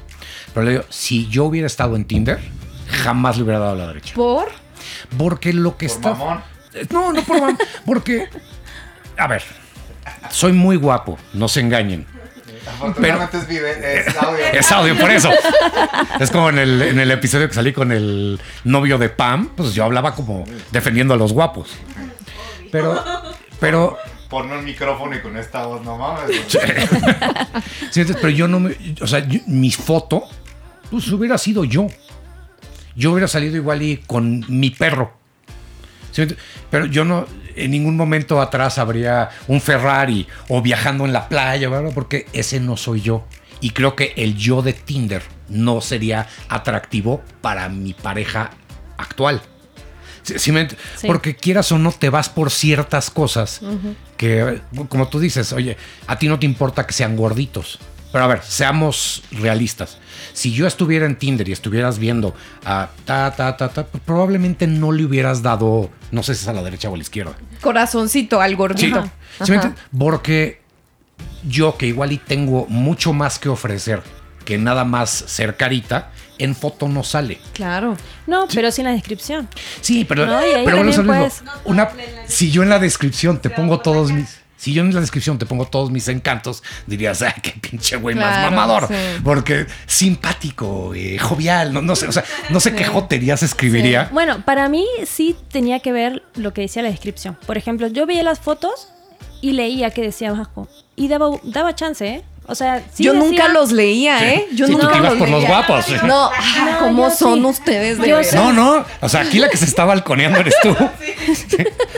Speaker 7: Pero le digo, si yo hubiera estado en Tinder, jamás le hubiera dado a la derecha.
Speaker 2: ¿Por?
Speaker 7: Porque lo que
Speaker 5: Por
Speaker 7: está.
Speaker 5: mamón.
Speaker 7: No, no por mamón. Porque. A ver. Soy muy guapo, no se engañen.
Speaker 5: Afortunadamente es, vive, es audio.
Speaker 7: Es audio, por eso. Es como en el, en el episodio que salí con el novio de Pam, pues yo hablaba como defendiendo a los guapos. Pero, pero,
Speaker 5: Ponme un micrófono y con esta voz, no mames.
Speaker 7: sí, pero yo no me, o sea, yo- mi foto, pues hubiera sido yo. Yo hubiera salido igual y con mi perro. ¿Sí me ent- Pero yo no, en ningún momento atrás habría un Ferrari o viajando en la playa, ¿verdad? porque ese no soy yo. Y creo que el yo de Tinder no sería atractivo para mi pareja actual. Me
Speaker 4: Sí.
Speaker 7: Porque quieras o no, te vas por ciertas cosas que, como tú dices, oye, a ti no te importa que sean gorditos. Pero a ver, seamos realistas. Si yo estuviera en Tinder y estuvieras viendo a ta, ta, ta, ta, probablemente no le hubieras dado, no sé si es a la derecha o a la izquierda.
Speaker 2: Corazoncito al
Speaker 7: Sí,
Speaker 2: gordito.
Speaker 7: Porque yo que igual y tengo mucho más que ofrecer que nada más ser carita, en foto no sale.
Speaker 2: Claro.
Speaker 4: No, pero sí en la descripción.
Speaker 7: Sí, pero,
Speaker 4: No,
Speaker 7: pero bueno, es lo
Speaker 4: también
Speaker 7: mismo.
Speaker 4: puedes-
Speaker 7: Una, si yo en la descripción te pongo todos mis. Si yo en la descripción te pongo todos mis encantos, dirías, ay, qué pinche güey más mamador.
Speaker 2: sí.
Speaker 7: Porque simpático, eh, jovial, no, no sé, o sea, no sé qué joterías escribiría.
Speaker 4: Bueno, para mí sí tenía que ver lo que decía la descripción. Por ejemplo, yo veía las fotos y leía que decía abajo. Y daba, daba chance, ¿eh? O sea, sí
Speaker 2: yo
Speaker 4: decía-
Speaker 2: nunca los leía, ¿eh? Yo
Speaker 7: Sí, tú
Speaker 2: nunca
Speaker 7: te ibas
Speaker 2: los
Speaker 7: por los guapos.
Speaker 2: No, ah,
Speaker 4: No,
Speaker 2: ¿cómo son
Speaker 4: sí.
Speaker 2: ustedes de
Speaker 4: Yo.
Speaker 7: No, no, o sea, aquí la que se está balconeando eres tú.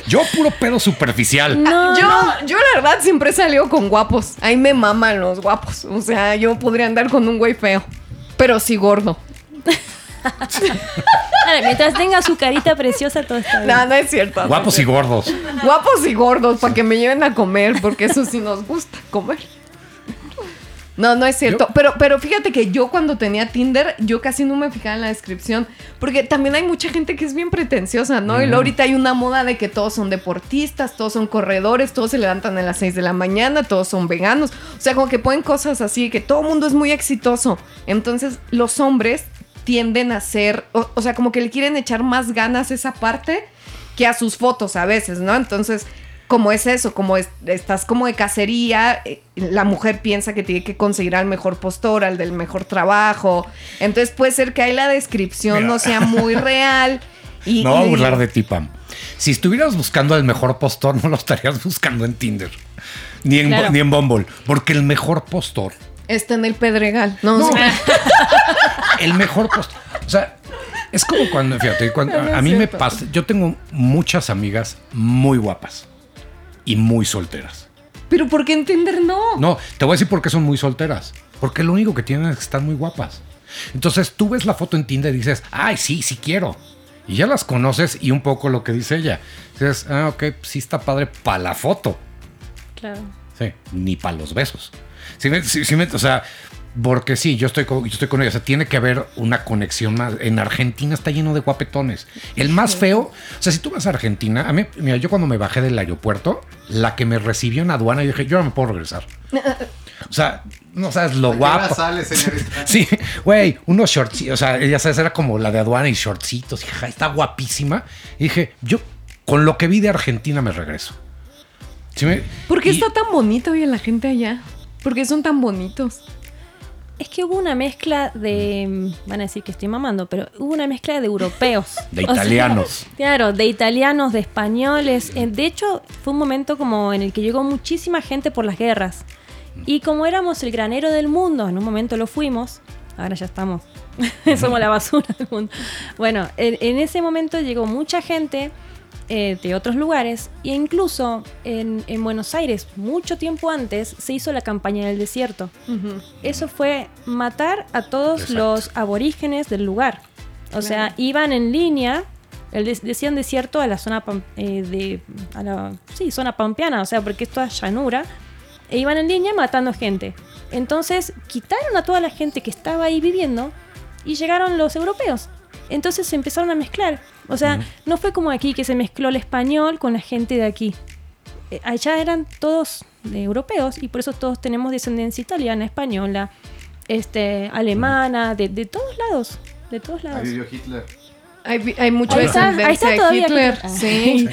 Speaker 7: Yo puro pedo superficial.
Speaker 4: No,
Speaker 2: yo, yo la verdad siempre salió con guapos. Ahí me maman los guapos. O sea, yo podría andar con un güey feo. Pero sí gordo.
Speaker 4: Vale, mientras tenga su carita preciosa, todo está bien.
Speaker 2: No, no es cierto.
Speaker 7: Guapos y gordos.
Speaker 2: Guapos y gordos para que me lleven a comer, porque eso sí nos gusta comer. No, no es cierto.
Speaker 7: Yo-
Speaker 2: Pero, pero fíjate que yo cuando tenía Tinder, yo casi no me fijaba en la descripción. Porque también hay mucha gente que es bien pretenciosa, ¿no? Y luego ahorita hay una moda de que todos son deportistas, todos son corredores, todos se levantan a las 6 de la mañana, todos son veganos. O sea, como que ponen cosas así, que todo el mundo es muy exitoso. Entonces, los hombres tienden a ser, o, o sea, como que le quieren echar más ganas a esa parte que a sus fotos a veces, ¿no? Entonces, como es eso, como es- estás como de cacería, eh, la mujer piensa que tiene que conseguir al mejor postor, al del mejor trabajo. Entonces puede ser que ahí la descripción
Speaker 7: Mira.
Speaker 2: no sea muy real. Y,
Speaker 7: No voy a burlar de ti, Pam. Si estuvieras buscando el mejor postor, no lo estarías buscando en Tinder. Ni en,
Speaker 4: Claro.
Speaker 7: ni en Bumble. Porque el mejor postor,
Speaker 2: Está en el Pedregal. No,
Speaker 7: No.
Speaker 2: sí.
Speaker 7: el mejor postor. O sea, es como cuando, fíjate, cuando,
Speaker 2: No, no es
Speaker 7: a mí me pasa. Yo tengo muchas amigas muy guapas y muy solteras.
Speaker 2: Pero ¿por qué entender no?
Speaker 7: No, te voy a decir por qué son muy solteras. Porque lo único que tienen es que están muy guapas. Entonces tú ves la foto en Tinder y dices, ay, sí, sí quiero. Y ya las conoces y un poco lo que dice ella. Dices, ah, ok, sí está padre para la foto.
Speaker 4: Claro.
Speaker 7: Sí, ni para los besos. Sí, me- sí, sí me- o sea, porque sí, yo estoy, con, yo estoy con ella. O sea, tiene que haber una conexión más. En Argentina está lleno de guapetones. El más feo, o sea, si tú vas a Argentina, a mí, mira, yo cuando me bajé del aeropuerto, la que me recibió en aduana, yo dije, yo no me puedo regresar. O sea, no sabes lo
Speaker 5: ¿A qué hora
Speaker 7: guapo.
Speaker 5: sale?
Speaker 7: Sí, güey, unos shortcitos, o sea, ya sabes, era como la de aduana y shortcitos, y ja, está guapísima. Y dije, yo con lo que vi de Argentina me regreso. Sí me-
Speaker 2: ¿Por qué
Speaker 7: y-
Speaker 2: está tan bonito hoy la gente allá? ¿Por qué son tan bonitos?
Speaker 4: Es que hubo una mezcla de. mm, Van a decir que estoy mamando, pero hubo una mezcla de europeos.
Speaker 7: De
Speaker 4: O sea,
Speaker 7: italianos.
Speaker 4: claro, de italianos, de españoles. Eh, De hecho, fue un momento como en el que llegó muchísima gente por las guerras. Y como éramos el granero del mundo, en un momento lo fuimos, ahora ya estamos. Somos la basura del mundo. Bueno, en, en ese momento llegó mucha gente eh, de otros lugares e incluso en, en Buenos Aires, mucho tiempo antes, se hizo la campaña del desierto. Eso fue matar a todos
Speaker 7: Exacto.
Speaker 4: los aborígenes del lugar. O sea, iban en línea, el des- decían desierto a la zona eh, de a la sí, zona pampeana, o sea, porque esto es llanura, e iban en línea matando gente. Entonces, quitaron a toda la gente que estaba ahí viviendo y llegaron los europeos. Entonces se empezaron a mezclar. O sea, no fue como aquí que se mezcló el español con la gente de aquí. Eh, Allá eran todos de europeos y por eso todos tenemos descendencia italiana, española, este, alemana, de, de todos lados. De todos lados.
Speaker 5: Ahí vivió Hitler.
Speaker 2: Hay, hay mucha
Speaker 4: Ahí está, ahí está
Speaker 2: de
Speaker 4: todavía
Speaker 2: Hitler.
Speaker 4: Hitler.
Speaker 2: Sí.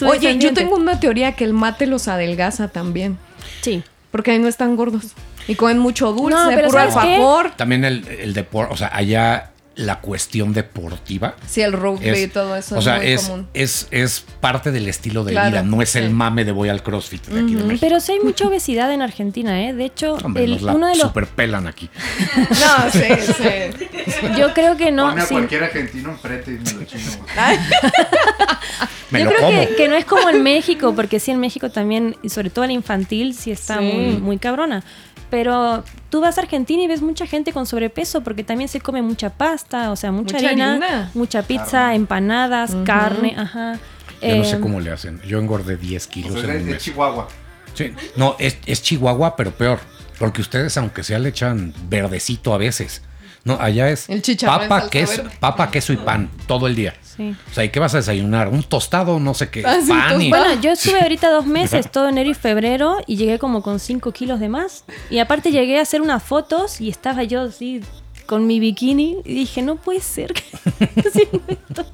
Speaker 2: Oye, yo tengo una teoría que el mate los adelgaza también.
Speaker 4: Sí.
Speaker 2: Porque ahí no están gordos. Y comen mucho dulce,
Speaker 4: No, pero
Speaker 2: puro alfajor.
Speaker 7: También el, el deporte, o sea, allá la cuestión deportiva.
Speaker 2: Sí, el rugby
Speaker 7: es-
Speaker 2: y todo eso
Speaker 7: o
Speaker 2: es
Speaker 7: sea,
Speaker 2: muy
Speaker 7: es,
Speaker 2: común.
Speaker 7: es, es parte del estilo de
Speaker 2: Claro,
Speaker 7: vida, no es
Speaker 2: sí.
Speaker 7: el mame de voy al CrossFit de aquí de México.
Speaker 4: Pero sí hay mucha obesidad en Argentina, ¿eh? De hecho,
Speaker 7: Hombre,
Speaker 4: el-
Speaker 7: nos la
Speaker 4: uno de los...
Speaker 7: superpelan aquí.
Speaker 2: No, sí, sí.
Speaker 4: Yo creo que no...
Speaker 5: Pone a
Speaker 4: sí.
Speaker 5: cualquier argentino enfrente y me lo chingo.
Speaker 7: Me
Speaker 4: Yo
Speaker 7: lo
Speaker 4: creo
Speaker 7: como.
Speaker 4: que, que no es como en México, porque sí en México también, y sobre todo la infantil, sí está
Speaker 2: Sí.
Speaker 4: muy, muy cabrona. Pero tú vas a Argentina y ves mucha gente con sobrepeso porque también se come mucha pasta, o sea, mucha,
Speaker 2: Mucha
Speaker 4: harina,
Speaker 2: harina.
Speaker 4: mucha pizza, empanadas, carne, ajá.
Speaker 7: Yo no sé
Speaker 4: Eh,
Speaker 7: cómo le hacen. Yo engordé 10
Speaker 5: O
Speaker 7: kilos
Speaker 5: sea,
Speaker 7: en un
Speaker 5: de
Speaker 7: mes.
Speaker 5: Chihuahua.
Speaker 7: Sí, no, es, es Chihuahua, pero peor. Porque ustedes, aunque sea, le echan verdecito a veces. No, allá es
Speaker 2: El
Speaker 7: papa, queso,
Speaker 2: verde.
Speaker 7: papa, queso y pan todo el día.
Speaker 4: Sí.
Speaker 7: O sea, ¿y qué vas a desayunar? Un tostado, no sé qué,
Speaker 2: Ah, sí,
Speaker 7: pan y...
Speaker 4: Bueno, yo estuve ahorita dos meses, todo enero y febrero, y llegué como con 5 kilos de más. Y aparte llegué a hacer unas fotos y estaba yo así con mi bikini y dije, no puede ser que esté haciendo esto.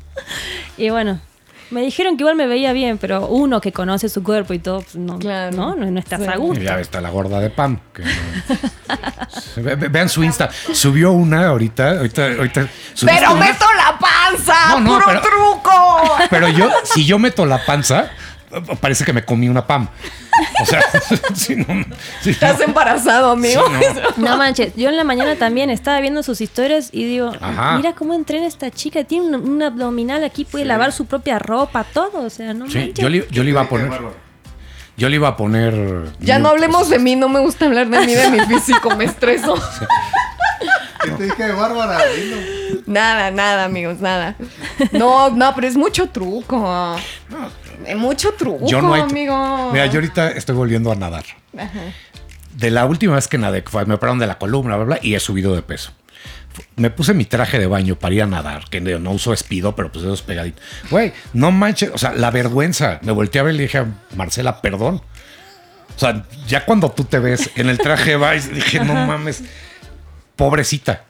Speaker 4: Y bueno, me dijeron que igual me veía bien, pero uno que conoce su cuerpo y todo, pues no,
Speaker 2: Claro.
Speaker 4: no, no, no estás
Speaker 2: Sí.
Speaker 4: a gusto.
Speaker 7: Ya está la gorda de Pam. que no- Ve- ve- Vean su Insta. Subió una ahorita. ahorita, ahorita
Speaker 2: ¡Pero
Speaker 7: una,
Speaker 2: meto la panza!
Speaker 7: No, no,
Speaker 2: ¡Puro
Speaker 7: pero-
Speaker 2: truco!
Speaker 7: Pero yo, si yo meto la panza, parece que me comí una Pam. O sea, si no, si no-
Speaker 2: Estás embarazado, amigo.
Speaker 7: No.
Speaker 4: No manches, yo en la mañana también estaba viendo sus historias y digo,
Speaker 7: Ajá.
Speaker 4: mira cómo entrena esta chica, tiene un, un abdominal aquí, puede lavar su propia ropa, todo, o sea, no
Speaker 7: Sí,
Speaker 4: manches.
Speaker 7: yo le, yo le iba a poner. Yo le iba a poner.
Speaker 2: Ya no hablemos de mí, no me gusta hablar de mí, de mi físico, me estreso.
Speaker 5: ¿Qué te dije de Bárbara? Dilo.
Speaker 2: Nada, nada, amigos, nada. No, no, pero es mucho truco. Es mucho truco,
Speaker 7: Yo no hay.
Speaker 2: amigo.
Speaker 7: Mira, yo ahorita estoy volviendo a nadar. De la última vez que nadé, fue- me operaron de la columna, bla, bla, y he subido de peso. Me puse mi traje de baño para ir a nadar, que no no uso espido, pero pues esos pegaditos. Güey, no manches, o sea, la vergüenza. Me volteé a ver y le dije a Marcela, perdón. O sea, ya cuando tú te ves en el traje de baño, dije, no mames, pobrecita.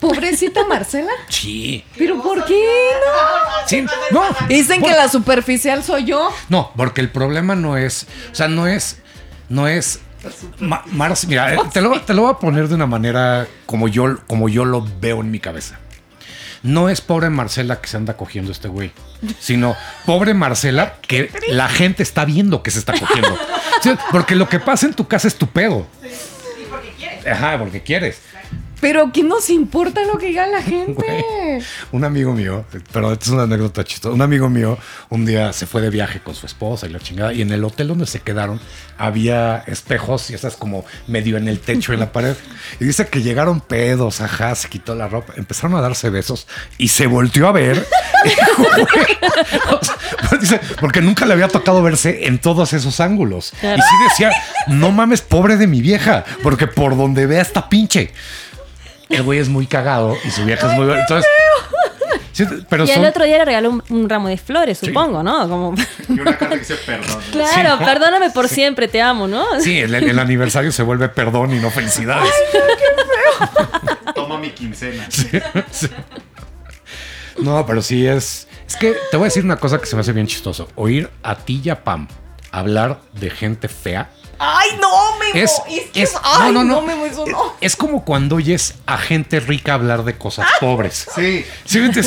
Speaker 2: Pobrecita Marcela.
Speaker 7: Sí.
Speaker 2: ¿Pero por qué no?
Speaker 7: Sí, no.
Speaker 2: Dicen
Speaker 7: por-
Speaker 2: que la superficial soy yo.
Speaker 7: No, porque el problema no es, o sea, no es, no es. Ma- Marce, mira, eh, te lo, te lo voy a poner de una manera como yo, como yo lo veo en mi cabeza. No es pobre Marcela que se anda cogiendo este güey, sino pobre Marcela que la gente está viendo que se está cogiendo. Sí, porque lo que pasa en tu casa es tu pedo. Ajá, porque quieres.
Speaker 2: Pero ¿qué nos importa lo que diga la gente?
Speaker 7: Un amigo mío, pero esta es una anécdota chistosa. Un amigo mío un día se fue de viaje con su esposa y la chingada. Y en el hotel donde se quedaron había espejos y esas como medio en el techo, en la pared. Y dice que llegaron pedos, ajá, se quitó la ropa, empezaron a darse besos y se volteó a ver. Dice, porque nunca le había tocado verse en todos esos ángulos. Y sí decía, no mames, pobre de mi vieja, porque por donde vea está pinche. El güey es muy cagado y su vieja es muy buena. Entonces, sí, pero
Speaker 4: Y
Speaker 7: son-
Speaker 4: el otro día le regaló un, un ramo de flores, supongo, ¿no? Como,
Speaker 5: Y una carta que dice perdón.
Speaker 4: claro,
Speaker 7: ¿no?
Speaker 4: perdóname por siempre, te amo, ¿no?
Speaker 7: Sí, el, el aniversario se vuelve perdón y no felicidades.
Speaker 5: Toma mi quincena.
Speaker 7: Sí. No, pero sí es. Es que te voy a decir una cosa que se me hace bien chistoso. Oír a ti y a Pam hablar de gente fea
Speaker 2: Ay, no, Memo.
Speaker 7: Es,
Speaker 2: Es, que
Speaker 7: es-
Speaker 2: ay,
Speaker 7: no, no, no.
Speaker 2: Memo, eso no.
Speaker 7: Es como cuando oyes a gente rica hablar de cosas pobres.
Speaker 5: Sí,
Speaker 7: ¿Sí? Que-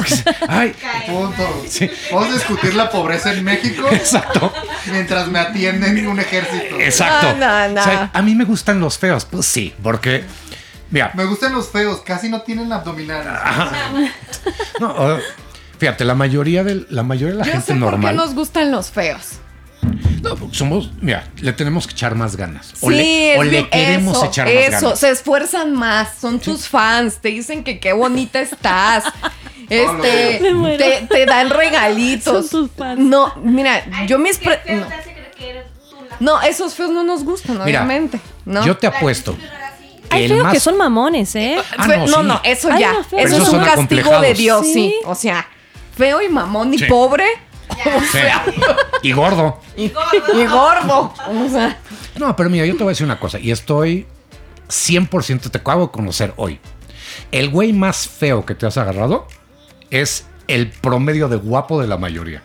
Speaker 7: Ay,
Speaker 5: punto.
Speaker 7: Sí.
Speaker 5: Vamos a discutir la pobreza en México
Speaker 7: exacto.
Speaker 5: mientras me atienden un ejército.
Speaker 7: Exacto.
Speaker 2: No, no, no.
Speaker 7: O sea, a mí me gustan los feos. Pues sí, porque. Mira,
Speaker 5: Me gustan los feos, casi no tienen abdominales.
Speaker 7: no, uh, fíjate, la mayoría de la mayoría de la
Speaker 2: Yo
Speaker 7: gente
Speaker 2: sé por qué
Speaker 7: normal.
Speaker 2: nos gustan los feos.
Speaker 7: No, somos, mira, le tenemos que echar más ganas. O
Speaker 2: sí,
Speaker 7: le, o
Speaker 2: es
Speaker 7: le queremos
Speaker 2: eso,
Speaker 7: echar más
Speaker 2: eso,
Speaker 7: ganas.
Speaker 2: se esfuerzan más, son tus fans, te dicen que qué bonita estás. Este, te, te dan regalitos.
Speaker 4: Son tus fans.
Speaker 2: No, mira, yo mis pre-
Speaker 6: feo
Speaker 2: no.
Speaker 6: te hace creer que eres tú la-
Speaker 2: No, esos feos no nos gustan,
Speaker 7: Mira,
Speaker 2: obviamente. ¿no?
Speaker 7: Yo te apuesto.
Speaker 4: Hay feos
Speaker 7: más-
Speaker 4: que son mamones, ¿eh?
Speaker 7: Ah, no,
Speaker 2: no,
Speaker 7: sí.
Speaker 2: no, eso
Speaker 4: Ay,
Speaker 2: ya. eso es un castigo de Dios, sí.
Speaker 4: Sí.
Speaker 2: O sea, feo y mamón y
Speaker 7: Sí.
Speaker 2: pobre
Speaker 7: Sí. Y gordo.
Speaker 2: y, y gordo. O sea,
Speaker 7: No, pero mira, yo te voy a decir una cosa. Y estoy 100% te acabo de conocer hoy. El güey más feo que te has agarrado es el promedio de guapo de la mayoría.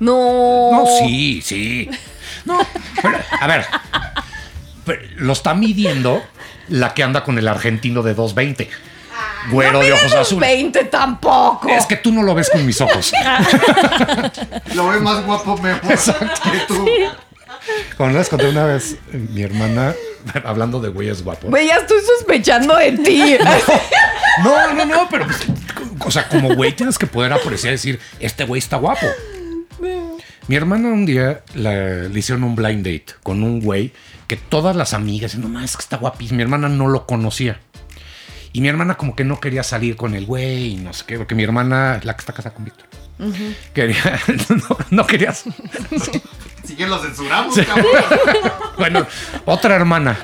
Speaker 2: no.
Speaker 7: No, sí, sí. No, pero, a ver. pero lo está midiendo la que anda con el argentino de 220. Güero de ojos
Speaker 2: Los
Speaker 7: azules.
Speaker 2: 20 tampoco.
Speaker 7: Es que tú no lo ves con mis ojos.
Speaker 5: Lo ve más guapo mejor que tú.
Speaker 7: Como les conté una vez, mi hermana, hablando de güeyes guapos.
Speaker 2: Güey, ya estoy sospechando de ti.
Speaker 7: No, no, no, pero, pues, o sea, como güey tienes que poder apreciar y decir, este güey está guapo. Mi hermana un día la- le hicieron un blind date con un güey que todas las amigas, no más, es que está guapísimo. Mi hermana no lo conocía. Y mi hermana como que no quería salir con el güey y no sé qué, porque mi hermana, la que está casada con Víctor, quería, no, no quería.
Speaker 5: Sí que lo censuramos, cabrón.
Speaker 7: Bueno, otra hermana.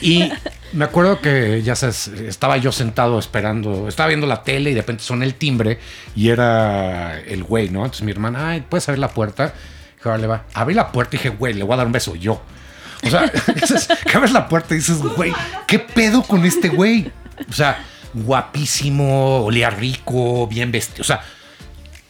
Speaker 7: Y me acuerdo que, ya sabes, estaba yo sentado esperando, estaba viendo la tele y de repente sonó el timbre y era el güey, ¿no? Entonces mi hermana, ay, ¿puedes abrir la puerta? Dije, vale, va. Abrí la puerta y dije, güey, le voy a dar un beso yo. O sea, dices, que abres la puerta y dices, güey, ¿qué pedo con este güey? O sea, guapísimo, olía rico, bien vestido, o sea,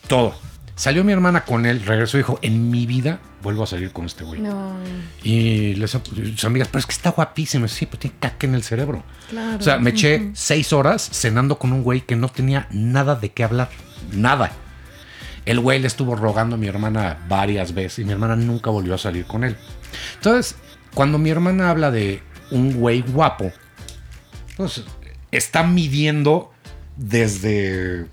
Speaker 7: todo. Salió mi hermana con él, regresó y dijo, en mi vida vuelvo a salir con este güey.
Speaker 2: No,
Speaker 7: Y les, sus amigas, pero es que está guapísimo. Sí, pero tiene caca en el cerebro.
Speaker 2: claro.
Speaker 7: O sea, me eché seis horas cenando con un güey que no tenía nada de qué hablar. Nada. El güey le estuvo rogando a mi hermana varias veces y mi hermana nunca volvió a salir con él. Entonces, cuando mi hermana habla de un güey guapo, pues está midiendo desde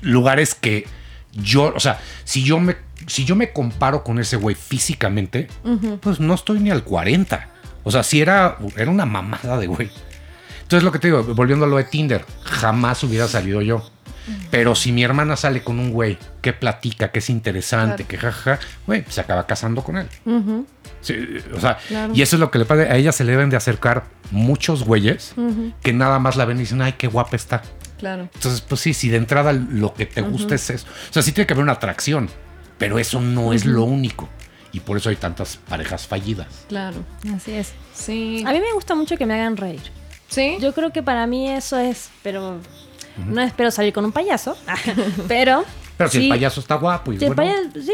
Speaker 7: lugares que yo, o sea, si yo me, si yo me comparo con ese güey físicamente, pues no estoy ni al 40. O sea, si era, era una mamada de güey. Entonces lo que te digo, volviendo a lo de Tinder, jamás hubiera salido yo. Pero si mi hermana sale con un güey que platica, que es interesante, que jajaja, güey, se acaba casando con él. Sí, o sea,
Speaker 2: Claro.
Speaker 7: y eso es lo que le pasa. A ella se le deben de acercar muchos güeyes que nada más la ven y dicen, ay, qué guapa está.
Speaker 2: Claro.
Speaker 7: Entonces, pues sí, si de entrada lo que te gusta es eso. O sea, sí tiene que haber una atracción, pero eso no es lo único. Y por eso hay tantas parejas fallidas.
Speaker 2: Claro.
Speaker 4: Así es.
Speaker 2: Sí.
Speaker 4: A mí me gusta mucho que me hagan reír.
Speaker 2: Sí.
Speaker 4: Yo creo que para mí eso es, pero no espero salir con un payaso, pero...
Speaker 7: Pero si
Speaker 4: sí,
Speaker 7: el payaso está guapo y
Speaker 4: si el payaso, sí,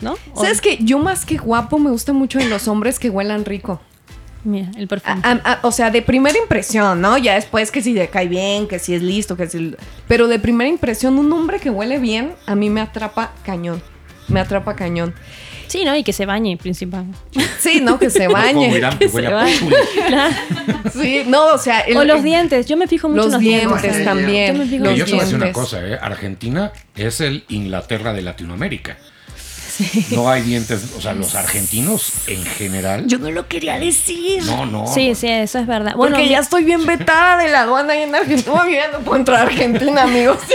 Speaker 4: ¿no? O-
Speaker 2: ¿Sabes que Yo más que guapo me gusta mucho en los hombres que huelan rico.
Speaker 4: Mira, el perfume.
Speaker 2: A- a- a- o sea, de primera impresión, ¿no? Ya después que si le cae bien, que si es listo, que si... Pero de primera impresión, un hombre que huele bien, a mí me atrapa cañón. Me atrapa cañón.
Speaker 4: Sí, ¿no? Y que se bañe, principal.
Speaker 2: Sí, ¿no? Que se bañe.
Speaker 7: Irán, que huele
Speaker 4: se
Speaker 7: a
Speaker 4: bañe.
Speaker 7: pachuli.
Speaker 4: Claro.
Speaker 2: Sí, no, o sea... el-
Speaker 4: o los dientes. Yo me fijo mucho
Speaker 2: Los
Speaker 4: en los
Speaker 2: dientes
Speaker 4: dientes.
Speaker 5: Yo
Speaker 2: también.
Speaker 4: me fijo
Speaker 2: Los
Speaker 7: yo te voy a decir una cosa, ¿eh? Argentina es el Inglaterra de Latinoamérica. No hay dientes, o sea, los argentinos en general.
Speaker 2: Yo no lo quería decir.
Speaker 7: No, no.
Speaker 4: Sí, sí, eso es verdad. Bueno,
Speaker 2: Porque ya estoy bien vetada de la aduana ahí en Argentina. Ya no puedo entrar a Argentina, amigos.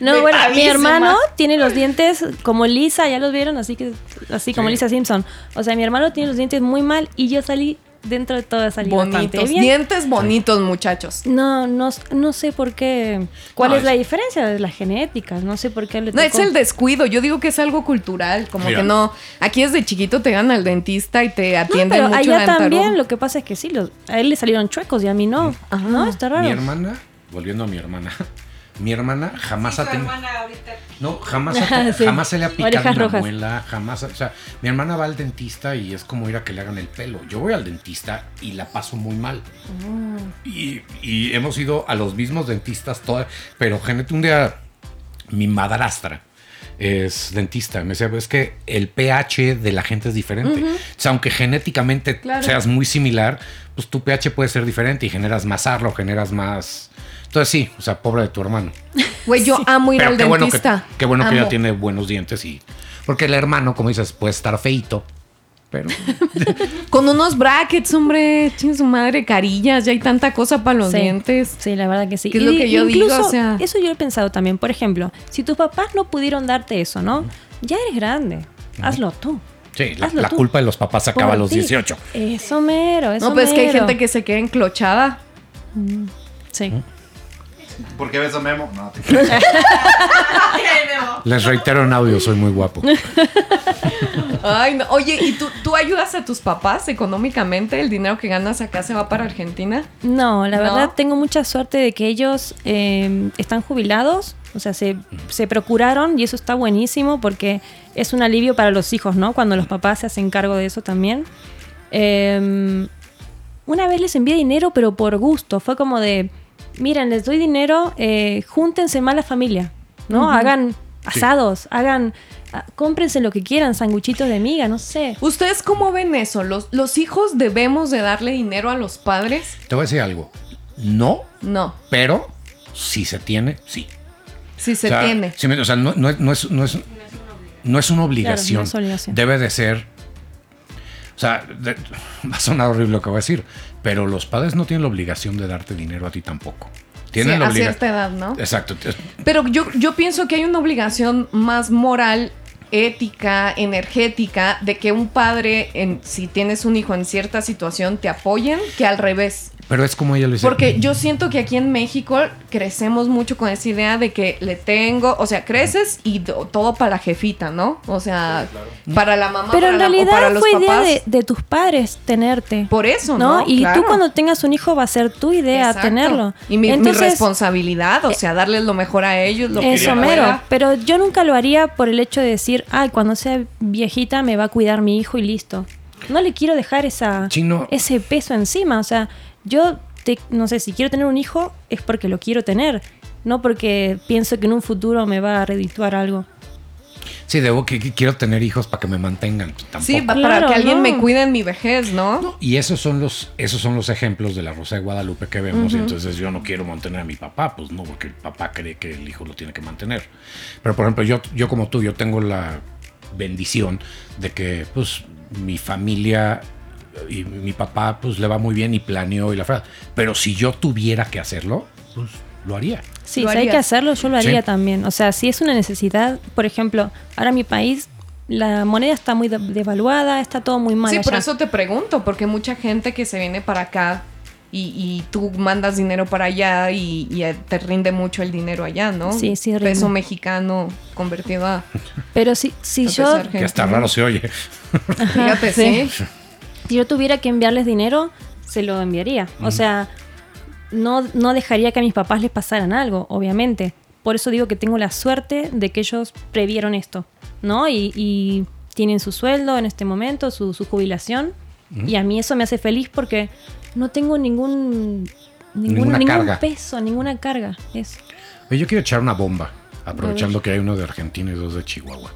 Speaker 4: No, bueno, mi hermano tiene los dientes como Lisa, ya los vieron, así que así como
Speaker 7: Sí.
Speaker 4: Lisa Simpson. O sea, mi hermano tiene los dientes muy mal y yo salí dentro de todo salí
Speaker 2: Bonitos.
Speaker 4: bien.
Speaker 2: Dientes bonitos, muchachos.
Speaker 4: No, no, no sé por qué. ¿Cuál
Speaker 7: No,
Speaker 4: es, la diferencia de la genética? No sé por qué le
Speaker 2: No, es el descuido. Yo digo que es algo cultural. Como
Speaker 7: Mira.
Speaker 2: que no. Aquí desde chiquito te van al dentista y te
Speaker 4: No,
Speaker 2: atienden
Speaker 4: pero
Speaker 2: mucho
Speaker 4: allá también lo que pasa es que sí, los- a él le salieron chuecos y a mí no.
Speaker 2: Ajá.
Speaker 4: No, está raro.
Speaker 7: Mi hermana, volviendo a mi hermana, Mi hermana jamás
Speaker 6: Sí,
Speaker 7: ha tenido.
Speaker 6: hermana ahorita.
Speaker 7: No, jamás, ha-
Speaker 4: Sí.
Speaker 7: jamás se le ha picado
Speaker 4: Orejas
Speaker 7: una
Speaker 4: rojas.
Speaker 7: muela, jamás. O sea, mi hermana va al dentista y es como ir a que le hagan el pelo. Yo voy al dentista y la paso muy mal. Y, y hemos ido a los mismos dentistas todas. Pero, gente, un día mi madrastra es dentista. Me decía, es que el pH de la gente es diferente. O sea, aunque genéticamente
Speaker 2: Claro.
Speaker 7: seas muy similar, pues tu pH puede ser diferente y generas más arlo, generas más. Entonces sí, o sea, pobre de tu hermano.
Speaker 2: Güey, yo amo ir
Speaker 7: Pero
Speaker 2: al
Speaker 7: qué bueno que,
Speaker 2: dentista.
Speaker 7: qué bueno que
Speaker 2: Amo.
Speaker 7: ella tiene buenos dientes y. Porque el hermano, como dices, puede estar feito. Pero.
Speaker 2: Con unos brackets, hombre, chin su madre, carillas, ya hay tanta cosa para los
Speaker 4: Sí.
Speaker 2: dientes.
Speaker 4: Sí, la verdad que sí.
Speaker 2: ¿Qué es lo que yo digo? O sea-
Speaker 4: Eso yo he pensado también. Por ejemplo, si tus papás no pudieron darte eso, ¿no? Ya eres grande. Hazlo tú.
Speaker 7: Sí, la,
Speaker 4: Hazlo
Speaker 7: la
Speaker 4: tú.
Speaker 7: culpa de los papás se acaba
Speaker 4: Por
Speaker 7: a los
Speaker 4: ti.
Speaker 7: 18.
Speaker 4: Eso mero, eso
Speaker 2: No, pues es que hay
Speaker 4: mero.
Speaker 2: gente que se queda enclochada.
Speaker 4: Sí.
Speaker 5: ¿Por qué ves a Memo? No, te
Speaker 7: Les reitero en audio, soy muy guapo.
Speaker 2: Ay, no. Oye, ¿y tú, tú ayudas a tus papás económicamente? ¿El dinero que ganas acá se va para Argentina?
Speaker 4: No, la
Speaker 2: ¿No?
Speaker 4: verdad tengo mucha suerte de que ellos eh, están jubilados, o sea, se, se procuraron y eso está buenísimo porque es un alivio para los hijos, ¿no? Cuando los papás se hacen cargo de eso también. Eh, una vez les envié dinero, pero por gusto, fue como de, miren, les doy dinero, eh, júntense más la familia, ¿no? Hagan asados, hagan, ah, cómprense lo que quieran, sanguchitos de miga, no sé.
Speaker 2: ¿Ustedes cómo ven eso? ¿Los, ¿Los hijos debemos de darle dinero a los padres?
Speaker 7: Te voy a decir algo. No,
Speaker 2: No,
Speaker 7: pero si se tiene, sí.
Speaker 2: si se
Speaker 7: O sea,
Speaker 2: tiene.
Speaker 7: sí me- o sea, no, no es, no, es, no, es, no es una obligación.
Speaker 4: es obligación.
Speaker 7: Debe de ser. O sea, de- va a sonar horrible lo que voy a decir, pero los padres no tienen la obligación de darte dinero a ti tampoco. Tienen
Speaker 2: Sí,
Speaker 7: la
Speaker 2: a
Speaker 7: obligación.
Speaker 2: cierta edad, ¿no?
Speaker 7: Exacto.
Speaker 2: Pero yo, yo pienso que hay una obligación más moral, ética, energética, de que un padre, en, si tienes un hijo en cierta situación, te apoyen, que al revés.
Speaker 7: Pero es como ella lo dice.
Speaker 2: Porque yo siento que aquí en México crecemos mucho con esa idea de que le tengo, o sea, creces y do- todo para la jefita, ¿no? O sea, para la mamá,
Speaker 4: Pero
Speaker 2: para
Speaker 4: en
Speaker 2: la- o
Speaker 4: realidad
Speaker 2: para los
Speaker 4: fue idea de, de tus padres tenerte.
Speaker 2: Por eso,
Speaker 4: ¿no?
Speaker 2: ¿no?
Speaker 4: Y
Speaker 2: Claro.
Speaker 4: tú cuando tengas un hijo va a ser tu idea
Speaker 2: Exacto.
Speaker 4: tenerlo.
Speaker 2: Y mi,
Speaker 4: Entonces, eh,
Speaker 2: responsabilidad, o sea, darles lo mejor a ellos, lo que
Speaker 4: Eso mero. Pero yo nunca lo haría por el hecho de decir, ay, cuando sea viejita me va a cuidar mi hijo y listo. No le quiero dejar esa,
Speaker 7: Chino.
Speaker 4: ese peso encima. O sea, yo, te- no sé, si quiero tener un hijo es porque lo quiero tener. No porque pienso que en un futuro me va a redituar algo.
Speaker 7: Sí, debo que, que quiero tener hijos para que me mantengan. Tampoco.
Speaker 2: Sí, pa- para
Speaker 4: Claro,
Speaker 2: que alguien
Speaker 4: no.
Speaker 2: me cuide en mi vejez, ¿no?
Speaker 7: Y esos son los, esos son los ejemplos de la Rosa de Guadalupe que vemos. Y entonces yo no quiero mantener a mi papá, pues no, porque el papá cree que el hijo lo tiene que mantener. Pero por ejemplo, yo, yo como tú, yo tengo la bendición de que pues mi familia y mi papá pues le va muy bien y planeó y la frase. Pero si yo tuviera que hacerlo, pues lo haría.
Speaker 4: Sí,
Speaker 2: ¿Lo
Speaker 4: si hay que hacerlo, yo lo haría
Speaker 7: Sí.
Speaker 4: también. O sea, si es una necesidad, por ejemplo, ahora en mi país la moneda está muy de- devaluada, está todo muy mal.
Speaker 2: Sí, por
Speaker 4: allá.
Speaker 2: eso te pregunto, porque mucha gente que se viene para acá y, y tú mandas dinero para allá y, y te rinde mucho el dinero allá, ¿no?
Speaker 4: Sí, sí, rinde.
Speaker 2: Peso mexicano convertido a...
Speaker 4: Pero si, si
Speaker 2: a
Speaker 4: yo
Speaker 7: Que hasta raro se oye.
Speaker 2: Fíjate,
Speaker 4: Sí.
Speaker 2: sí.
Speaker 4: Si yo tuviera que enviarles dinero, se lo enviaría. O sea, no, no dejaría que a mis papás les pasaran algo, obviamente. Por eso digo que tengo la suerte de que ellos previeron esto, ¿no? Y, y tienen su sueldo en este momento, su, su jubilación. Y a mí eso me hace feliz porque no tengo ningún, ningún,
Speaker 7: Ninguna
Speaker 4: ningún
Speaker 7: carga.
Speaker 4: peso, ninguna carga. Es,
Speaker 7: Oye, Yo quiero echar una bomba, aprovechando que hay uno de Argentina y dos de Chihuahua.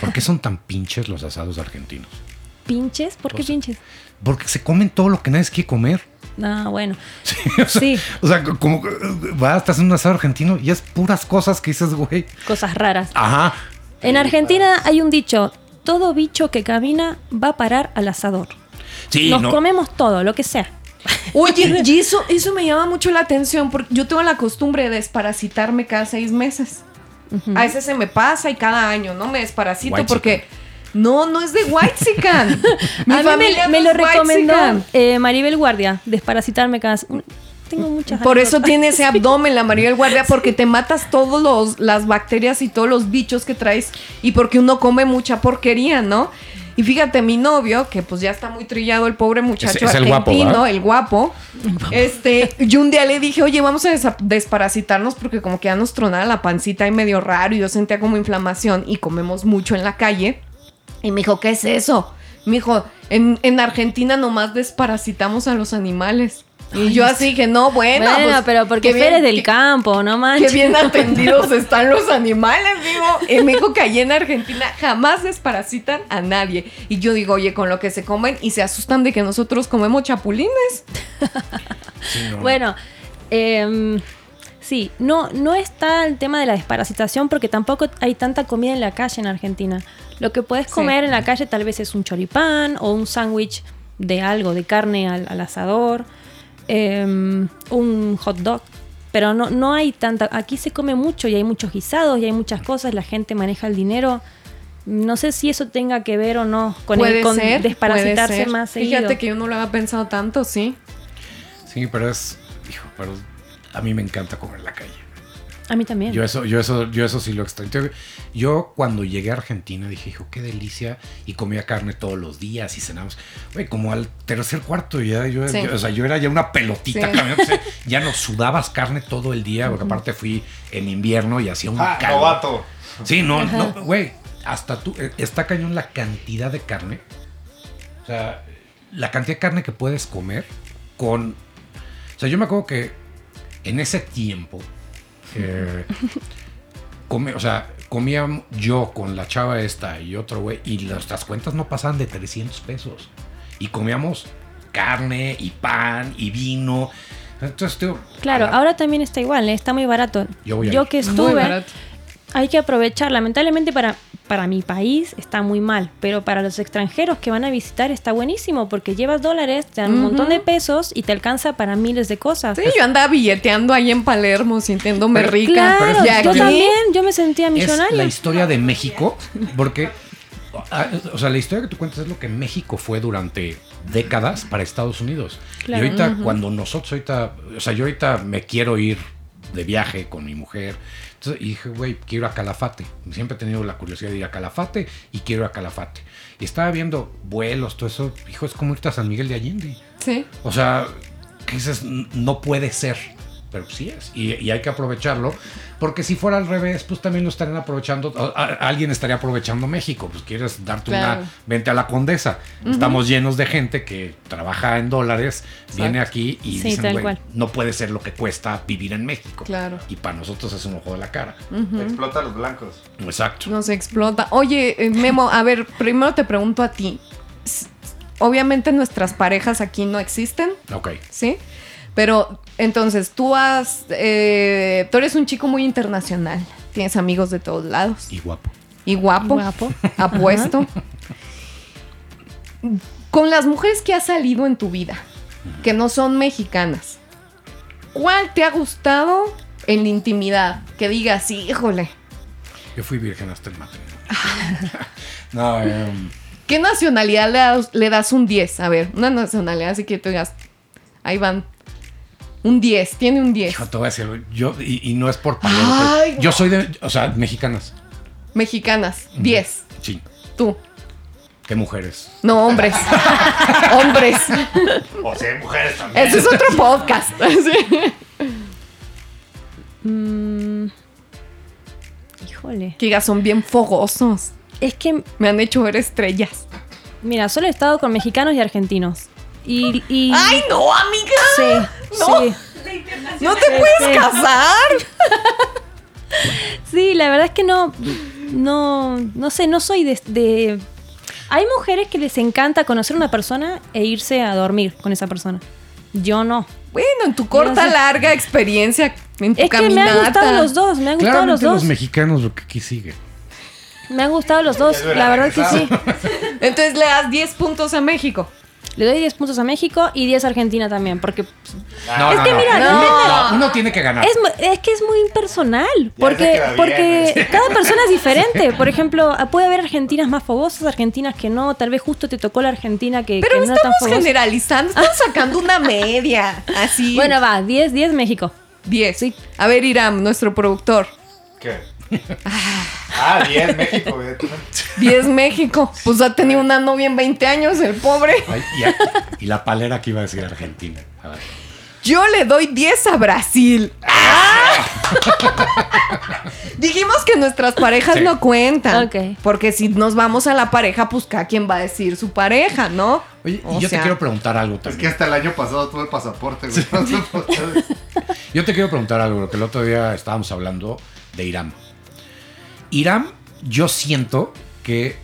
Speaker 7: ¿Por qué son tan pinches los asados argentinos?
Speaker 4: ¿Pinches? ¿Por qué
Speaker 7: Pues-
Speaker 4: pinches?
Speaker 7: Porque se comen todo lo que nadie quiere comer.
Speaker 4: Ah, bueno.
Speaker 7: o sea,
Speaker 4: Sí.
Speaker 7: O sea, como que, vas, estás en un asado argentino y es puras cosas que dices, güey.
Speaker 4: Cosas raras.
Speaker 7: Ajá.
Speaker 4: En Argentina hay un dicho, todo bicho que camina va a parar al asador.
Speaker 7: Sí,
Speaker 4: Nos
Speaker 7: no.
Speaker 4: comemos todo, lo que sea.
Speaker 2: Oye, y eso, eso me llama mucho la atención, porque yo tengo la costumbre de desparasitarme cada seis meses. A veces se me pasa y cada año, ¿no? Me desparasito porque... No, no es de Whitezican. Mi
Speaker 4: a mí
Speaker 2: familia
Speaker 4: me, me
Speaker 2: no
Speaker 4: lo recomendó eh, Maribel Guardia, desparasitarme cada... Tengo muchas
Speaker 2: Por eso tiene ese abdomen la Maribel Guardia, porque te matas todos los las bacterias y todos los bichos que traes y porque uno come mucha porquería, ¿no? Y fíjate, mi novio, que pues ya está muy trillado, el pobre muchacho
Speaker 7: Es- es el guapo,
Speaker 2: argentino, el guapo. Este, yo un día le dije, oye, vamos a desparasitarnos porque como que ya nos tronaba la pancita y medio raro y yo sentía como inflamación y comemos mucho en la calle. Y me dijo, ¿qué es eso? Me dijo, en, en Argentina nomás desparasitamos a los animales. Y yo así dije, no, bueno.
Speaker 4: Bueno,
Speaker 2: pues,
Speaker 4: pero porque
Speaker 2: bien-
Speaker 4: eres del campo, no manches.
Speaker 2: Qué bien atendidos están los animales, digo. Y me dijo que allí en Argentina jamás desparasitan a nadie. Y yo digo, oye, con lo que se comen y se asustan de que nosotros comemos chapulines.
Speaker 4: Bueno, em, sí, no, no está el tema de la desparasitación porque tampoco hay tanta comida en la calle en Argentina. Lo que puedes
Speaker 2: Sí.
Speaker 4: comer en la calle tal vez es un choripán o un sándwich de algo, de carne al, al asador, em, un hot dog. Pero no, no hay tanta. Aquí se come mucho y hay muchos guisados y hay muchas cosas. La gente maneja el dinero. No sé si eso tenga que ver o no con, el,
Speaker 2: puede
Speaker 4: con
Speaker 2: ser.
Speaker 4: desparasitarse
Speaker 2: puede ser.
Speaker 4: más seguido.
Speaker 2: Fíjate que yo no lo había pensado tanto, sí.
Speaker 7: Sí, pero es. Hijo, pero a mí me encanta comer en la calle.
Speaker 4: A mí también.
Speaker 7: Yo eso, yo eso, yo eso sí lo extraño. Yo cuando llegué a Argentina dije, hijo, qué delicia. Y comía carne todos los días y cenamos. Güey, como al tercer cuarto ya, yo,
Speaker 2: Sí.
Speaker 7: yo- o sea, yo era ya una pelotita
Speaker 2: Sí.
Speaker 7: caminando, o sea, ya no sudabas carne todo el día, porque aparte fui en invierno y hacía un
Speaker 5: Ah,
Speaker 7: calor.
Speaker 5: novato.
Speaker 7: Sí, no, no, güey, hasta tú, eh, está cañón la cantidad de carne. O sea, la cantidad de carne que puedes comer con... O sea, yo me acuerdo que en ese tiempo, eh, come- o sea, comía yo con la chava esta y otro güey, y nuestras cuentas no pasaban de 300 pesos. Y comíamos carne y pan y vino. Entonces, tío,
Speaker 4: Claro,
Speaker 7: la-
Speaker 4: ahora también está igual, ¿eh? está muy barato.
Speaker 7: Yo voy a
Speaker 4: Yo que
Speaker 2: Muy
Speaker 4: estuve,
Speaker 2: barato.
Speaker 4: hay que aprovechar. Lamentablemente para, para mi país está muy mal, pero para los extranjeros que van a visitar está buenísimo porque llevas dólares, te dan un montón de pesos y te alcanza para miles de cosas.
Speaker 2: Sí, yo andaba billeteando ahí en Palermo, sintiéndome
Speaker 7: Pero-
Speaker 2: rica.
Speaker 4: Claro,
Speaker 2: aquí-
Speaker 4: yo también, yo me sentía
Speaker 7: es
Speaker 4: millonaria.
Speaker 7: la historia de México, porque, ah, o sea, la historia que tú cuentas es lo que México fue durante décadas para Estados Unidos.
Speaker 4: Claro.
Speaker 7: Y ahorita, cuando nosotros ahorita, o sea, yo ahorita me quiero ir de viaje con mi mujer. Entonces, y dije, güey, quiero a Calafate. Siempre he tenido la curiosidad de ir a Calafate y quiero ir a Calafate. Y estaba viendo vuelos, todo eso. Hijo, es como irte a San Miguel de Allende.
Speaker 2: Sí.
Speaker 7: O sea, que dices, "N- no puede ser. Pero sí es. Y, y hay que aprovecharlo. Porque si fuera al revés, pues también lo estarían aprovechando. a- a- alguien estaría aprovechando México. Pues quieres darte
Speaker 2: Claro.
Speaker 7: una. Vente a la condesa. Estamos llenos de gente que trabaja en dólares, viene aquí y
Speaker 4: Sí,
Speaker 7: dicen, "Güey, no puede ser lo que cuesta vivir en México.
Speaker 2: Claro.
Speaker 7: Y para nosotros es un ojo de la cara.
Speaker 5: Explota a los blancos.
Speaker 7: Exacto.
Speaker 2: Nos explota. Oye, eh, Memo, a ver, primero te pregunto a ti. Obviamente nuestras parejas aquí no existen,
Speaker 7: Ok.
Speaker 2: ¿sí? Pero entonces tú has, eh, tú eres un chico muy internacional, tienes amigos de todos lados
Speaker 7: Y guapo.
Speaker 2: y guapo,
Speaker 4: Guapo.
Speaker 2: apuesto. Con las mujeres que has salido en tu vida, que no son mexicanas, ¿cuál te ha gustado en la intimidad? Que digas, sí, híjole,
Speaker 7: Yo fui virgen hasta el matrimonio. no, em,
Speaker 2: ¿Qué nacionalidad le das, le das un 10? A ver, una nacionalidad así que tú digas, ahí van. Un 10, tiene un 10.
Speaker 7: hijo, te voy a decir, yo, y, y no es por
Speaker 2: Ay,
Speaker 7: yo soy de, o sea, mexicanas.
Speaker 2: Mexicanas, 10.
Speaker 7: Sí.
Speaker 2: Tú.
Speaker 7: ¿Qué mujeres?
Speaker 2: No, hombres. hombres.
Speaker 5: O sea, mujeres también.
Speaker 2: Ese es otro podcast. Sí.
Speaker 4: Mm, híjole.
Speaker 2: Que digas, son bien fogosos.
Speaker 4: Es que,
Speaker 2: Me han hecho ver estrellas.
Speaker 4: mira, solo he estado con mexicanos y argentinos. Y. y
Speaker 2: ¡Ay, no, amiga!
Speaker 4: Sí,
Speaker 2: No.
Speaker 4: sí.
Speaker 2: ¡No te puedes
Speaker 4: Sí.
Speaker 2: casar!
Speaker 4: Sí, la verdad es que no. No. No sé, no soy de. de- Hay mujeres que les encanta conocer a una persona e irse a dormir con esa persona. Yo no.
Speaker 2: Bueno, en tu corta,
Speaker 4: sé.
Speaker 2: larga experiencia, en tu
Speaker 4: Es que me
Speaker 2: caminata.
Speaker 4: han gustado los dos, me han gustado los dos.
Speaker 7: los mexicanos, lo que aquí sigue.
Speaker 4: Me han gustado los dos, la verdad que sí.
Speaker 2: Entonces le das 10 puntos a México.
Speaker 4: Le doy 10 puntos a México y 10 a Argentina también, porque
Speaker 7: No,
Speaker 4: Es
Speaker 7: no,
Speaker 4: que
Speaker 7: no.
Speaker 4: mira,
Speaker 7: no,
Speaker 2: depende-
Speaker 7: no, uno tiene que ganar.
Speaker 4: es, que es muy impersonal. Porque, porque cada persona es diferente. Por ejemplo, puede haber argentinas más fogosas, argentinas que no. Tal vez justo te tocó la argentina que,
Speaker 2: Pero
Speaker 4: que no tan
Speaker 2: estamos generalizando, estamos sacando una media. Así.
Speaker 4: Bueno, va, 10, 10 México.
Speaker 2: 10. A ver, Iram, nuestro productor.
Speaker 5: ¿Qué? Ah, 10 México, evidentemente.
Speaker 2: 10 México. Pues ha tenido una novia en 20 años, el pobre.
Speaker 7: Ay, y, a- y la palera que iba a decir Argentina. A ver.
Speaker 2: Yo le doy 10 a Brasil. ¡Ah! Dijimos que nuestras parejas
Speaker 7: Sí.
Speaker 2: no cuentan.
Speaker 4: Ok.
Speaker 2: Porque si nos vamos a la pareja, pues cada quien va a decir su pareja, ¿no?
Speaker 7: Oye,
Speaker 2: O
Speaker 7: y yo
Speaker 2: sea,
Speaker 7: te quiero preguntar algo
Speaker 5: Es que
Speaker 7: también.
Speaker 5: hasta el año pasado tuve pasaporte, güey.
Speaker 7: Yo te quiero preguntar algo, porque el otro día estábamos hablando de Irán. Irán, yo siento que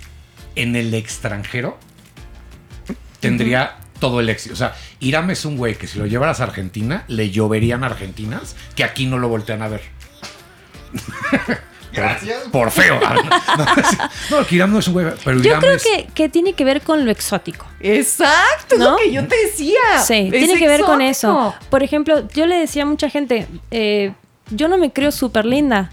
Speaker 7: en el extranjero tendría todo el éxito. O sea, Irán es un güey que si lo llevaras a Argentina, le lloverían argentinas que aquí no lo voltean a ver.
Speaker 5: Gracias.
Speaker 7: Por feo. No, que Irán no es un güey, pero
Speaker 4: Yo
Speaker 7: Irán
Speaker 4: creo
Speaker 7: es-
Speaker 4: que, que tiene que ver con lo exótico.
Speaker 2: Exacto, es
Speaker 4: ¿No?
Speaker 2: lo que yo te decía.
Speaker 4: Sí,
Speaker 2: Es
Speaker 4: tiene que ver con eso. Por ejemplo, yo le decía a mucha gente, eh, yo no me creo súper linda.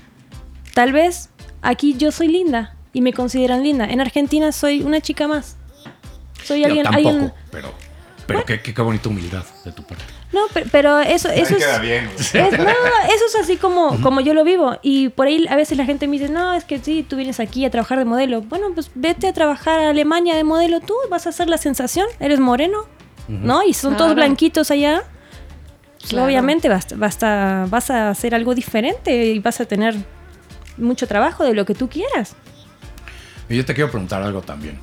Speaker 4: Tal vez aquí yo soy linda y me consideran linda. En Argentina soy una chica más. Soy
Speaker 7: Yo
Speaker 4: alguien...
Speaker 7: tampoco,
Speaker 4: alguien-
Speaker 7: pero, pero qué, qué, qué bonita humildad de tu parte.
Speaker 4: no, pe- pero eso, eso es...
Speaker 5: queda bien.
Speaker 4: Es- no, eso es así como, como yo lo vivo. Y por ahí a veces la gente me dice, no, es que sí, tú vienes aquí a trabajar de modelo. Bueno, pues vete a trabajar a Alemania de modelo tú, vas a hacer la sensación, eres moreno, ¿no? Y son todos blanquitos allá. Pues,
Speaker 2: Claro.
Speaker 4: Obviamente vas, vas, a, vas a hacer algo diferente y vas a tener mucho trabajo de lo que tú quieras.
Speaker 7: Y yo te quiero preguntar algo también.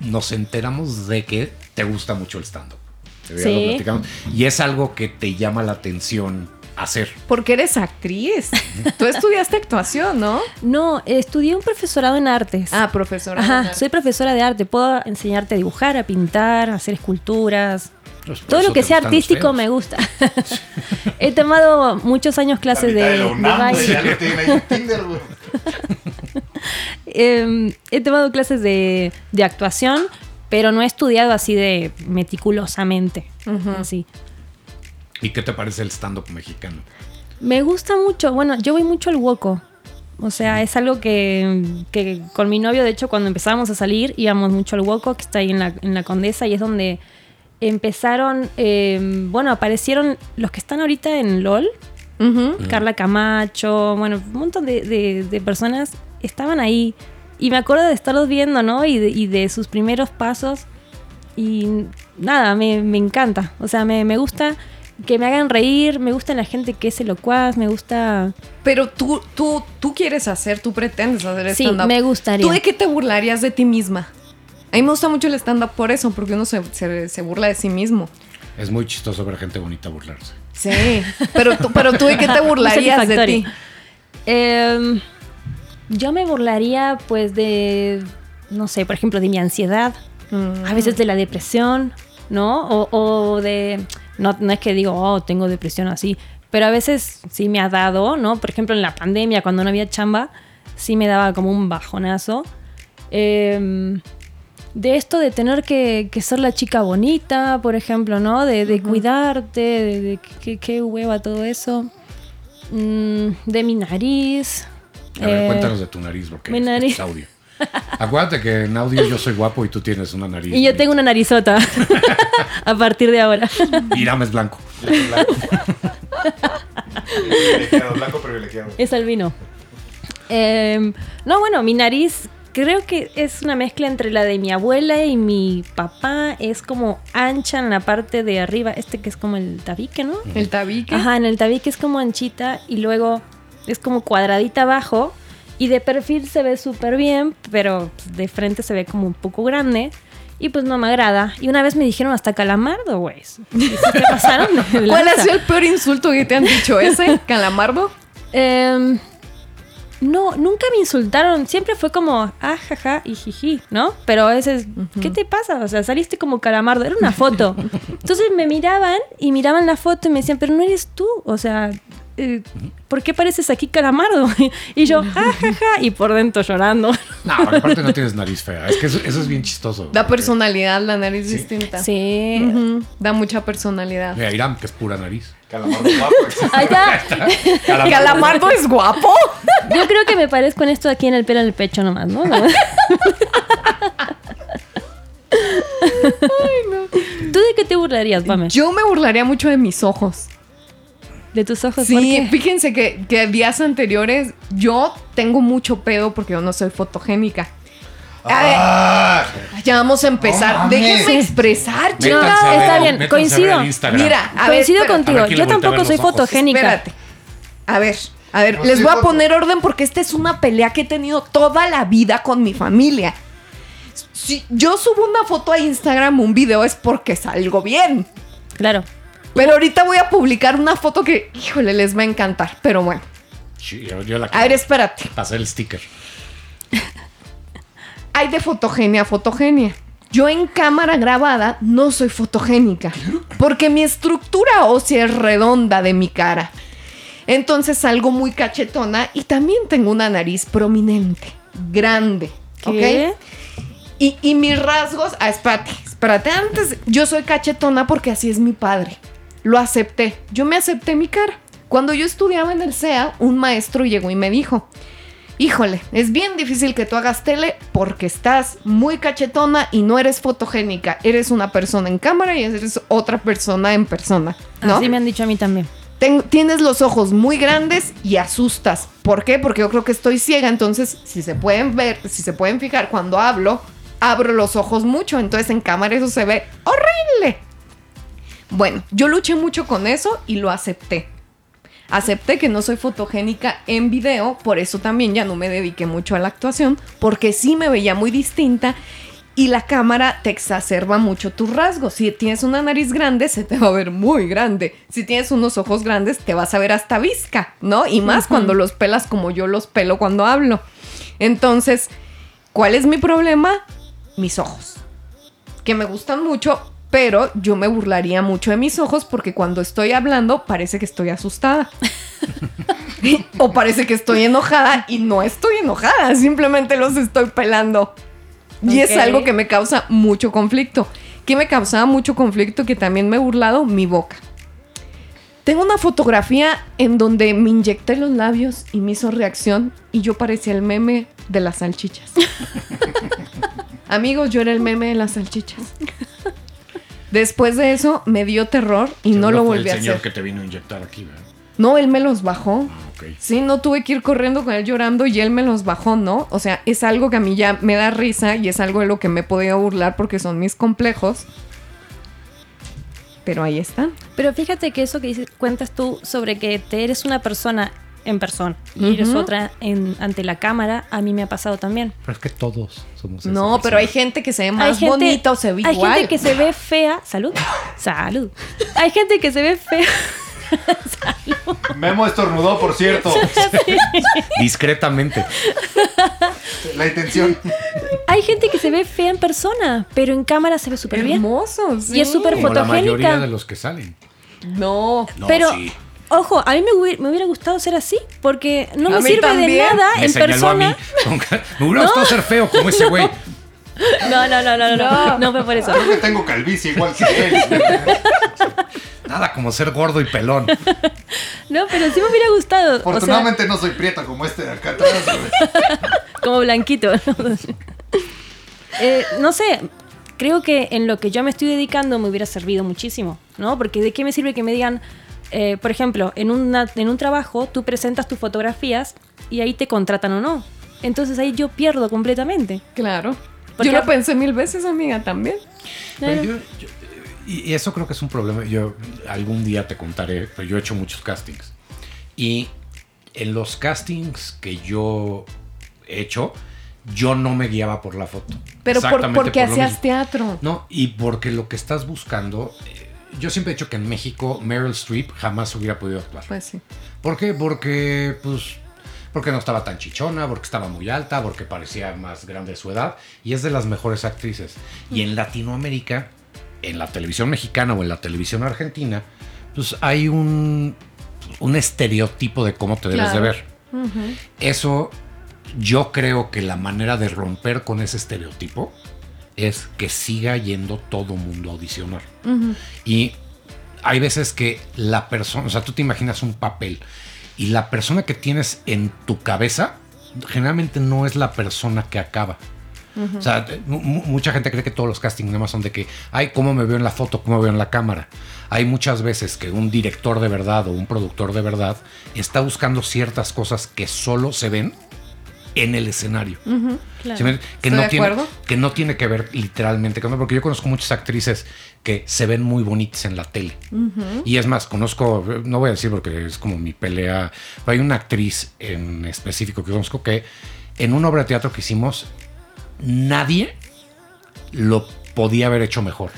Speaker 7: Nos enteramos de que te gusta mucho el stand-up.
Speaker 4: Sí.
Speaker 7: Y es algo que te llama la atención hacer.
Speaker 2: Porque eres actriz. Tú estudiaste actuación, ¿no?
Speaker 4: No, estudié un profesorado en artes.
Speaker 2: Ah, profesora.
Speaker 4: Ajá, soy profesora de arte. Puedo enseñarte a dibujar, a pintar, a hacer esculturas.
Speaker 7: Pues
Speaker 4: Todo lo que sea artístico me gusta. He tomado muchos años clases de, de
Speaker 5: UNAM, güey,
Speaker 4: baile.
Speaker 5: Tinder.
Speaker 4: Eh, he tomado clases de, de actuación, pero no he estudiado así de meticulosamente. así.
Speaker 7: ¿Y qué te parece el stand-up mexicano?
Speaker 4: Me gusta mucho, bueno, yo voy mucho al Woco. O sea, es algo que, que con mi novio, de hecho, cuando empezábamos a salir, íbamos mucho al Woco, que está ahí en la, en la Condesa, y es donde empezaron, eh, bueno, aparecieron los que están ahorita en LOL. Carla Camacho, bueno, un montón de, de- de personas estaban ahí. Y me acuerdo de estarlos viendo, ¿no? Y de, y de sus primeros pasos. Y nada, me, me encanta. O sea, me, me gusta que me hagan reír, me gusta la gente que es elocuaz, me gusta...
Speaker 2: Pero tú, tú, tú quieres hacer, tú pretendes hacer
Speaker 4: Sí,
Speaker 2: stand-up.
Speaker 4: me gustaría.
Speaker 2: ¿Tú de qué te burlarías de ti misma? A mí me gusta mucho el stand-up por eso, porque uno se, se- se burla de sí mismo.
Speaker 7: Es muy chistoso ver gente bonita burlarse.
Speaker 2: Sí, pero tú, pero tú de qué te burlarías de ti.
Speaker 4: Em, yo me burlaría, pues, de, no sé, por ejemplo, de mi ansiedad,
Speaker 2: Mm.
Speaker 4: a veces de la depresión, ¿no? O, o de, no, no es que digo, oh, tengo depresión así, pero a veces sí me ha dado, ¿no? Por ejemplo, en la pandemia, cuando no había chamba, sí me daba como un bajonazo. Em, de esto de tener que, que ser la chica bonita, por ejemplo, ¿no? De, de cuidarte, de, de qué, qué hueva todo eso. Mm, de mi nariz.
Speaker 7: A ver,
Speaker 4: Eh,
Speaker 7: cuéntanos de tu nariz, porque
Speaker 4: mi
Speaker 7: es-
Speaker 4: nariz.
Speaker 7: es audio. Acuérdate que en audio yo soy guapo y tú tienes una nariz.
Speaker 4: Y yo tengo una narizota a partir de ahora.
Speaker 7: Irán es blanco.
Speaker 5: Blanco. privilegiado, blanco privilegiado.
Speaker 4: Es albino. Eh, no, bueno, mi nariz creo que es una mezcla entre la de mi abuela y mi papá. Es como ancha en la parte de arriba, este que es como el tabique, ¿no?
Speaker 2: El tabique.
Speaker 4: Ajá, en el tabique es como anchita y luego es como cuadradita abajo. Y de perfil se ve súper bien, pero de frente se ve como un poco grande. Y pues no me agrada. Y una vez me dijeron hasta calamardo, güey. ¿Y sí te pasaron?
Speaker 2: ¿Cuál ha sido el peor insulto que te han dicho ese? ¿Calamardo?
Speaker 4: Em, no, nunca me insultaron. Siempre fue como, ah, jaja, y jiji, ¿no? Pero a veces, ¿qué te pasa? O sea, saliste como calamardo. Era una foto. Entonces me miraban y miraban la foto y me decían, pero no eres tú. O sea, eh, ¿por qué pareces aquí calamardo? Y yo, ah, jaja, y por dentro llorando.
Speaker 7: No, aparte no tienes nariz fea. Es que eso, eso es bien chistoso.
Speaker 2: Da personalidad, la nariz distinta.
Speaker 4: Sí.
Speaker 2: Da mucha personalidad.
Speaker 7: Mira, Irán, que es pura nariz.
Speaker 5: Calamardo guapo.
Speaker 4: Allá,
Speaker 2: ¿Calamardo es guapo?
Speaker 4: yo creo que me parezco en esto aquí en el pelo en el pecho nomás, ¿no? ¿Tú de qué te burlarías, Pame?
Speaker 2: Yo me burlaría mucho de mis ojos.
Speaker 4: De tus ojos.
Speaker 2: Sí, fíjense que, que días anteriores yo tengo mucho pedo porque yo no soy fotogénica. A ver,
Speaker 5: Ah,
Speaker 2: ya vamos a empezar.
Speaker 5: Mames.
Speaker 2: Déjenme expresar, chicas.
Speaker 4: está bien, coincido.
Speaker 2: Mira, a ver,
Speaker 4: Coincido contigo.
Speaker 7: A
Speaker 4: Yo tampoco soy
Speaker 7: ojos.
Speaker 4: fotogénica.
Speaker 2: Espérate. A ver, a ver,
Speaker 5: No
Speaker 2: les voy a poner orden porque esta es una pelea que he tenido toda la vida con mi familia. Si yo subo una foto a Instagram, un video, es porque salgo bien.
Speaker 4: Claro.
Speaker 2: Pero ahorita voy a publicar una foto que, híjole, les va a encantar. Pero bueno,
Speaker 7: Sí, yo, yo la
Speaker 2: a ver, espérate.
Speaker 7: pasé el sticker.
Speaker 2: Hay de fotogenia a fotogenia. Yo en cámara grabada no soy fotogénica porque mi estructura ósea es redonda de mi cara. Entonces salgo muy cachetona y también tengo una nariz prominente, grande.
Speaker 4: ¿Qué?
Speaker 2: ¿Ok? Y, y mis rasgos, ah, espérate, espérate, antes yo soy cachetona porque así es mi padre. Lo acepté, yo me acepté mi cara. Cuando yo estudiaba en el CEA, un maestro llegó y me dijo, híjole, es bien difícil que tú hagas tele porque estás muy cachetona y no eres fotogénica. Eres una persona en cámara y eres otra persona en persona, ¿no?
Speaker 4: Así me han dicho a mí también.
Speaker 2: Ten- tienes los ojos muy grandes y asustas. ¿Por qué? Porque yo creo que estoy ciega, entonces si se pueden ver, si se pueden fijar cuando hablo, abro los ojos mucho, entonces en cámara eso se ve horrible. Bueno, yo luché mucho con eso y lo acepté. Acepté que no soy fotogénica en video, por eso también ya no me dediqué mucho a la actuación, porque sí me veía muy distinta y la cámara te exacerba mucho tus rasgos. Si tienes una nariz grande, se te va a ver muy grande. Si tienes unos ojos grandes, te vas a ver hasta visca, ¿no? Y más cuando los pelas como yo los pelo cuando hablo. Entonces, ¿cuál es mi problema? Mis ojos. Que me gustan mucho, pero yo me burlaría mucho de mis ojos porque cuando estoy hablando parece que estoy asustada. o parece que estoy enojada y no estoy enojada, simplemente los estoy pelando. Y es algo que me causa mucho conflicto. ¿Qué me causaba mucho conflicto? Que también me he burlado mi boca. Tengo una fotografía en donde me inyecté los labios y me hizo reacción y yo parecía el meme de las salchichas. Amigos, yo era el meme de las salchichas. Después de eso me dio terror y no lo volví a
Speaker 7: el señor
Speaker 2: hacer.
Speaker 7: que te vino a inyectar aquí, ¿verdad?
Speaker 2: No, él me los bajó.
Speaker 7: Ah, ok.
Speaker 2: Sí, no tuve que ir corriendo con él llorando y él me los bajó, ¿no? O sea, es algo que a mí ya me da risa y es algo de lo que me he podido burlar porque son mis complejos. Pero ahí están.
Speaker 4: Pero fíjate que eso que dices, cuentas tú sobre que te eres una persona en persona y eres
Speaker 2: Ujú.
Speaker 4: otra en, ante la cámara, a mí me ha pasado también.
Speaker 7: Pero es que todos somos esa
Speaker 2: No, pero hay gente que se ve
Speaker 4: Hay
Speaker 2: más
Speaker 4: gente-
Speaker 2: bonita o se ve
Speaker 4: Hay
Speaker 2: igual.
Speaker 4: gente que se ve fea. Salud. Salud. Hay gente que se ve fea.
Speaker 5: Memo estornudó, por cierto.
Speaker 7: Discretamente.
Speaker 5: La intención.
Speaker 4: Hay gente que se ve fea en persona, pero en cámara se ve súper bien.
Speaker 2: Hermoso,
Speaker 4: Y es súper
Speaker 7: Como la
Speaker 4: fotogénica.
Speaker 7: mayoría de los que salen.
Speaker 2: No.
Speaker 7: No,
Speaker 4: pero,
Speaker 7: sí.
Speaker 4: Ojo, a mí me hubiera, me hubiera gustado ser así, porque no
Speaker 2: A
Speaker 4: me sirve de nada
Speaker 7: Me
Speaker 4: en persona.
Speaker 7: a mí. Me hubiera gustado ser feo como ese güey.
Speaker 4: No, no, no, no, no, no, no fue por eso.
Speaker 5: Creo que tengo calvicie igual que él.
Speaker 7: Nada como ser gordo y pelón.
Speaker 4: No, pero sí me hubiera gustado. O sea,
Speaker 5: Afortunadamente no soy prieta como este de acá atrás,
Speaker 4: como blanquito. ¿no? Eh, no sé, creo que en lo que yo me estoy dedicando me hubiera servido muchísimo, ¿no? Porque de qué me sirve que me digan, eh, por ejemplo, en, una, en un trabajo tú presentas tus fotografías y ahí te contratan o no. Entonces ahí yo pierdo completamente.
Speaker 2: Claro.
Speaker 4: Porque-
Speaker 2: Yo lo pensé mil veces, amiga, también.
Speaker 7: Pero yo- yo- y eso creo que es un problema. Yo algún día te contaré, pero yo he hecho muchos castings. Y en los castings que yo he hecho, yo no me guiaba por la foto.
Speaker 2: Pero por, porque
Speaker 7: por
Speaker 2: hacías
Speaker 7: mismo.
Speaker 2: teatro.
Speaker 7: No, y porque lo que estás buscando, eh, yo siempre he dicho que en México Meryl Streep jamás hubiera podido actuar.
Speaker 2: Pues sí.
Speaker 7: ¿Por qué? Porque, pues, porque no estaba tan chichona, porque estaba muy alta, porque parecía más grande de su edad, y es de las mejores actrices. Y en Latinoamérica, en la televisión mexicana o en la televisión argentina, pues hay un, un estereotipo de cómo te debes de
Speaker 2: Claro.
Speaker 7: ver. Eso, yo creo que la manera de romper con ese estereotipo es que siga yendo todo mundo a audicionar. Y hay veces que la persona, o sea, tú te imaginas un papel y la persona que tienes en tu cabeza generalmente no es la persona que acaba. O sea, mucha gente cree que todos los castings nada más son de que, ay, cómo me veo en la foto, cómo me veo en la cámara. Hay muchas veces que un director de verdad o un productor de verdad está buscando ciertas cosas que solo se ven en el escenario. que, no tiene, que no tiene que ver literalmente con porque yo conozco muchas actrices que se ven muy bonitas en la tele. Y es más, conozco, no voy a decir porque es como mi pelea, hay una actriz en específico que conozco que en una obra de teatro que hicimos, nadie lo podía haber hecho mejor.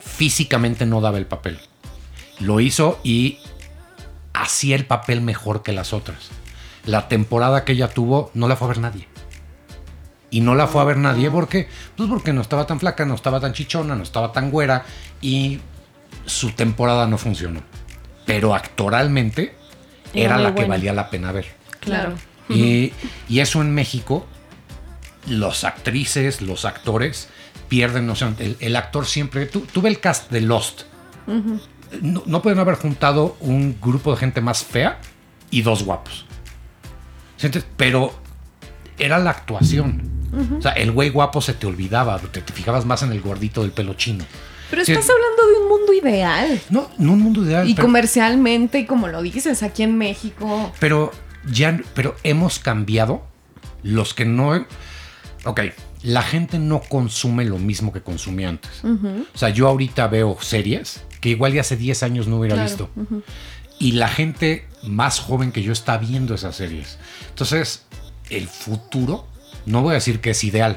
Speaker 7: Físicamente no daba el papel. Lo hizo y hacía el papel mejor que las otras la temporada que ella tuvo no la fue a ver nadie. Y no la fue a ver nadie porque, pues porque no estaba tan flaca, no estaba tan chichona, no estaba tan güera y su temporada no funcionó. Pero actoralmente era, la que valía la pena ver.
Speaker 2: Claro.
Speaker 7: Y, eso en México, los actrices, los actores pierden noción. El, el actor siempre. tuve el cast de Lost. no, no pueden haber juntado un grupo de gente más fea y dos guapos. Pero era la actuación. O sea, el güey guapo se te olvidaba, te, fijabas más en el gordito del pelo chino.
Speaker 2: Pero estás hablando de un mundo ideal.
Speaker 7: No, no un mundo ideal.
Speaker 2: Y comercialmente, y como lo dices, aquí en México.
Speaker 7: Pero ya, pero hemos cambiado los que no. Ok, la gente no consume lo mismo que consumía antes. O sea, yo ahorita veo series que igual ya hace 10 años no hubiera visto y la gente más joven que yo está viendo esas series. Entonces, el futuro, no voy a decir que es ideal,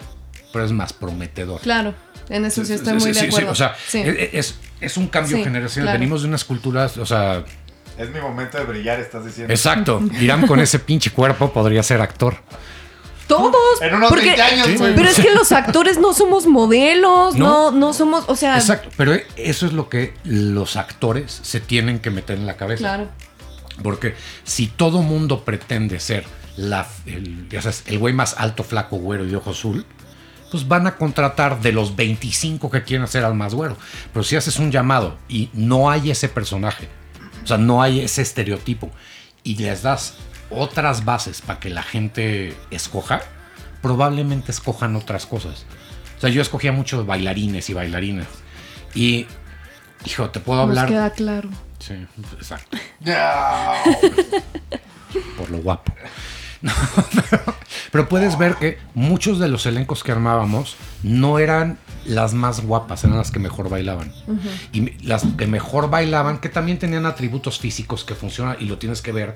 Speaker 7: pero es más prometedor.
Speaker 2: Claro, en eso sí estoy muy de acuerdo.
Speaker 7: o sea, es, es, un cambio generacional. Venimos de unas culturas, o sea...
Speaker 5: Es mi momento de brillar, estás diciendo.
Speaker 7: Exacto. Irán con ese pinche cuerpo podría ser actor.
Speaker 2: Todos.
Speaker 5: En unos 20 años,
Speaker 2: Pero es que los actores no somos modelos, no. no, somos, o sea.
Speaker 7: Exacto, pero eso es lo que los actores se tienen que meter en la cabeza.
Speaker 2: Claro.
Speaker 7: Porque si todo mundo pretende ser la, el, el güey más alto, flaco, güero y de ojo azul, pues van a contratar de los 25 que quieren ser al más güero. Pero si haces un llamado y no hay ese personaje, o sea, no hay ese estereotipo, y les das otras bases para que la gente escoja, probablemente escojan otras cosas. O sea, yo escogía muchos bailarines y bailarinas. Y, hijo, te puedo hablar.
Speaker 2: queda claro.
Speaker 7: Sí, exacto. Por lo guapo. pero, puedes ver que muchos de los elencos que armábamos no eran las más guapas, eran las que mejor bailaban. Y las que mejor bailaban, que también tenían atributos físicos que funcionan y lo tienes que ver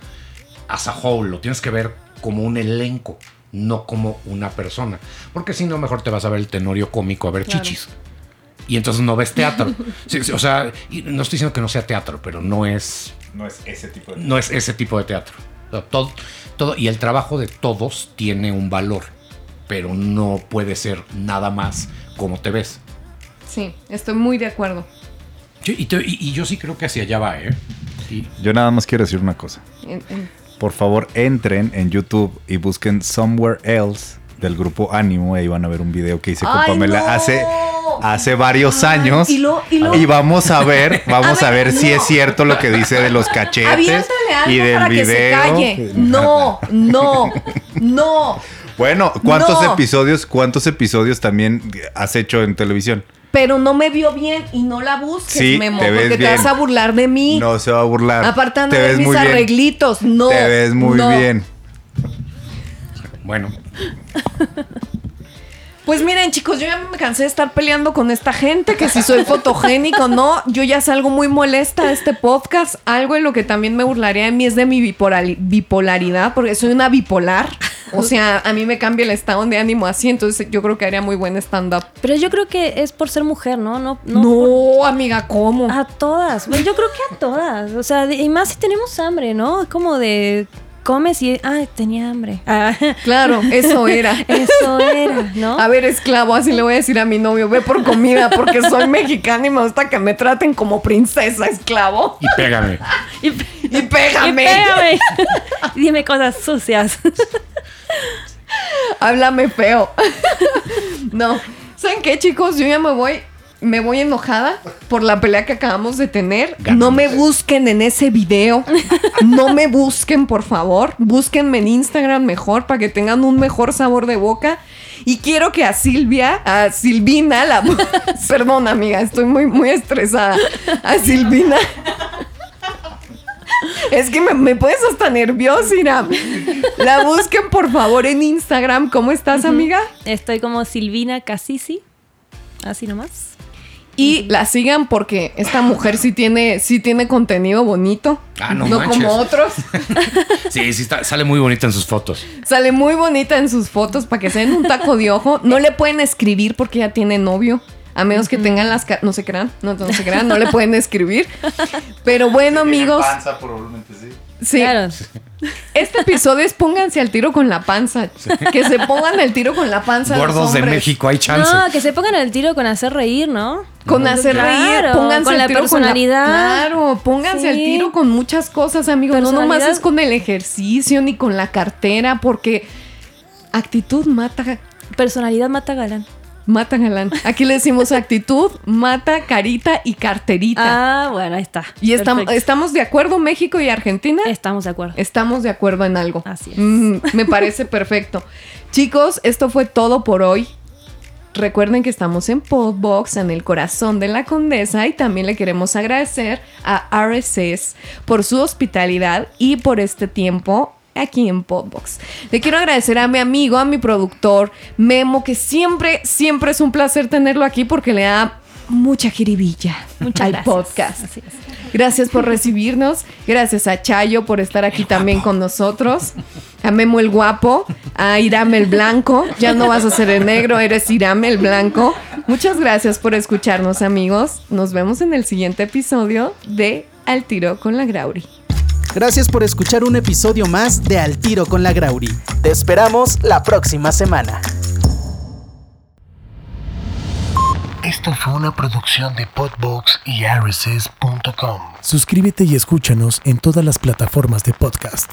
Speaker 7: as a whole, lo tienes que ver como un elenco, no como una persona. Porque si no, mejor te vas a ver el tenorio cómico a ver chichis. Y entonces no ves teatro. o sea, no estoy diciendo que no sea teatro, pero no es.
Speaker 5: No es ese tipo de
Speaker 7: No es ese tipo de teatro. todo, todo, y el trabajo de todos tiene un valor, pero no puede ser nada más como te ves.
Speaker 2: Sí, estoy muy de acuerdo.
Speaker 7: y, yo sí creo que hacia allá va, ¿eh?
Speaker 8: Yo nada más quiero decir una cosa por favor entren en YouTube y busquen Somewhere Else del grupo Ánimo. Ahí van a ver un video que hice con Pamela hace, hace varios años. Y, vamos a ver, vamos a ver, si es cierto lo que dice de los cachetes y del video.
Speaker 2: No, no, no.
Speaker 8: Bueno, ¿cuántos episodios, cuántos episodios también has hecho en televisión?
Speaker 2: pero no me vio bien y no la busques, Memo, porque te vas a burlar de mí.
Speaker 8: No se va a burlar.
Speaker 2: Apartando de mis arreglitos, no.
Speaker 8: Te ves muy bien.
Speaker 7: Bueno.
Speaker 2: Pues miren, chicos, yo ya me cansé de estar peleando con esta gente, que si soy fotogénico no. Yo ya salgo muy molesta de este podcast. Algo en lo que también me burlaría de mí es de mi bipolaridad, porque soy una bipolar. O sea, a mí me cambia el estado de ánimo así, entonces yo creo que haría muy buen stand-up.
Speaker 4: Pero yo creo que es por ser mujer, ¿no? No,
Speaker 2: no, amiga, ¿cómo?
Speaker 4: A todas. yo creo que a todas. O sea, y más si tenemos hambre, ¿no? Es como de comes y, ah, tenía hambre. Ah.
Speaker 2: Claro, eso era.
Speaker 4: eso era, ¿no?
Speaker 2: A ver, esclavo, así le voy a decir a mi novio, ve por comida porque soy mexicana y me gusta que me traten como princesa, esclavo.
Speaker 7: Y pégame.
Speaker 2: y, pégame.
Speaker 4: Y pégame. Dime cosas sucias.
Speaker 2: Háblame feo. no. ¿Saben qué, chicos? Yo ya me voy me voy enojada por la pelea que acabamos de tener. No me busquen en ese video. No me busquen, por favor. Búsquenme en Instagram mejor para que tengan un mejor sabor de boca. Y quiero que a Silvia, a Silvina, la... Perdón, amiga, estoy muy, muy estresada. A Silvina. Es que me, me puedes hasta nerviosa, Ira. La busquen, por favor, en Instagram. ¿Cómo estás, amiga?
Speaker 4: Estoy como Silvina Casisi. Así nomás.
Speaker 2: Y la sigan porque esta mujer sí tiene, sí tiene contenido bonito.
Speaker 7: Ah, no,
Speaker 2: no como otros.
Speaker 7: sí, sí, sale muy bonita en sus fotos.
Speaker 2: Sale muy bonita en sus fotos para que se den un taco de ojo. No le pueden escribir porque ya tiene novio. A menos que tengan las... No se crean, no, no se crean, no le pueden escribir. Pero bueno, amigos...
Speaker 8: Panza, probablemente sí.
Speaker 2: Sí. Este episodio es pónganse al tiro con la panza. Que se pongan al tiro con la panza.
Speaker 7: Gordos de México, hay chance.
Speaker 4: No, que se pongan al tiro con hacer reír, ¿no?
Speaker 2: Con hacer reír, pónganse
Speaker 4: con
Speaker 2: al
Speaker 4: la
Speaker 2: tiro
Speaker 4: personalidad.
Speaker 2: Con la, claro, pónganse al tiro con muchas cosas, amigos. No nomás es con el ejercicio ni con la cartera, porque actitud mata,
Speaker 4: Personalidad mata galán.
Speaker 2: Mata galán. Aquí le decimos actitud, mata carita y carterita.
Speaker 4: Ah, bueno, ahí está.
Speaker 2: y estamos, estamos de acuerdo, México y Argentina.
Speaker 4: Estamos de acuerdo.
Speaker 2: Estamos de acuerdo en algo.
Speaker 4: Así es.
Speaker 2: Mm, me parece perfecto. Chicos, esto fue todo por hoy. Recuerden que estamos en Podbox, en el corazón de la condesa, y también le queremos agradecer a RSS por su hospitalidad y por este tiempo aquí en Podbox. Le quiero agradecer a mi amigo, a mi productor, Memo, que siempre, siempre es un placer tenerlo aquí porque le da mucha jiribilla
Speaker 4: Muchas
Speaker 2: al
Speaker 4: gracias.
Speaker 2: podcast. Gracias por recibirnos. Gracias a Chayo por estar aquí también con nosotros. A Memo el guapo. A Irame el blanco. Ya no vas a ser el negro, eres Irame el blanco. Muchas gracias por escucharnos, amigos. Nos vemos en el siguiente episodio de Al tiro con la Grauri.
Speaker 3: Gracias por escuchar un episodio más de Al Tiro con la Grauri. Te esperamos la próxima semana.
Speaker 1: Esto fue una producción de Podbox y RSS.com. Suscríbete y escúchanos en todas las plataformas de podcast.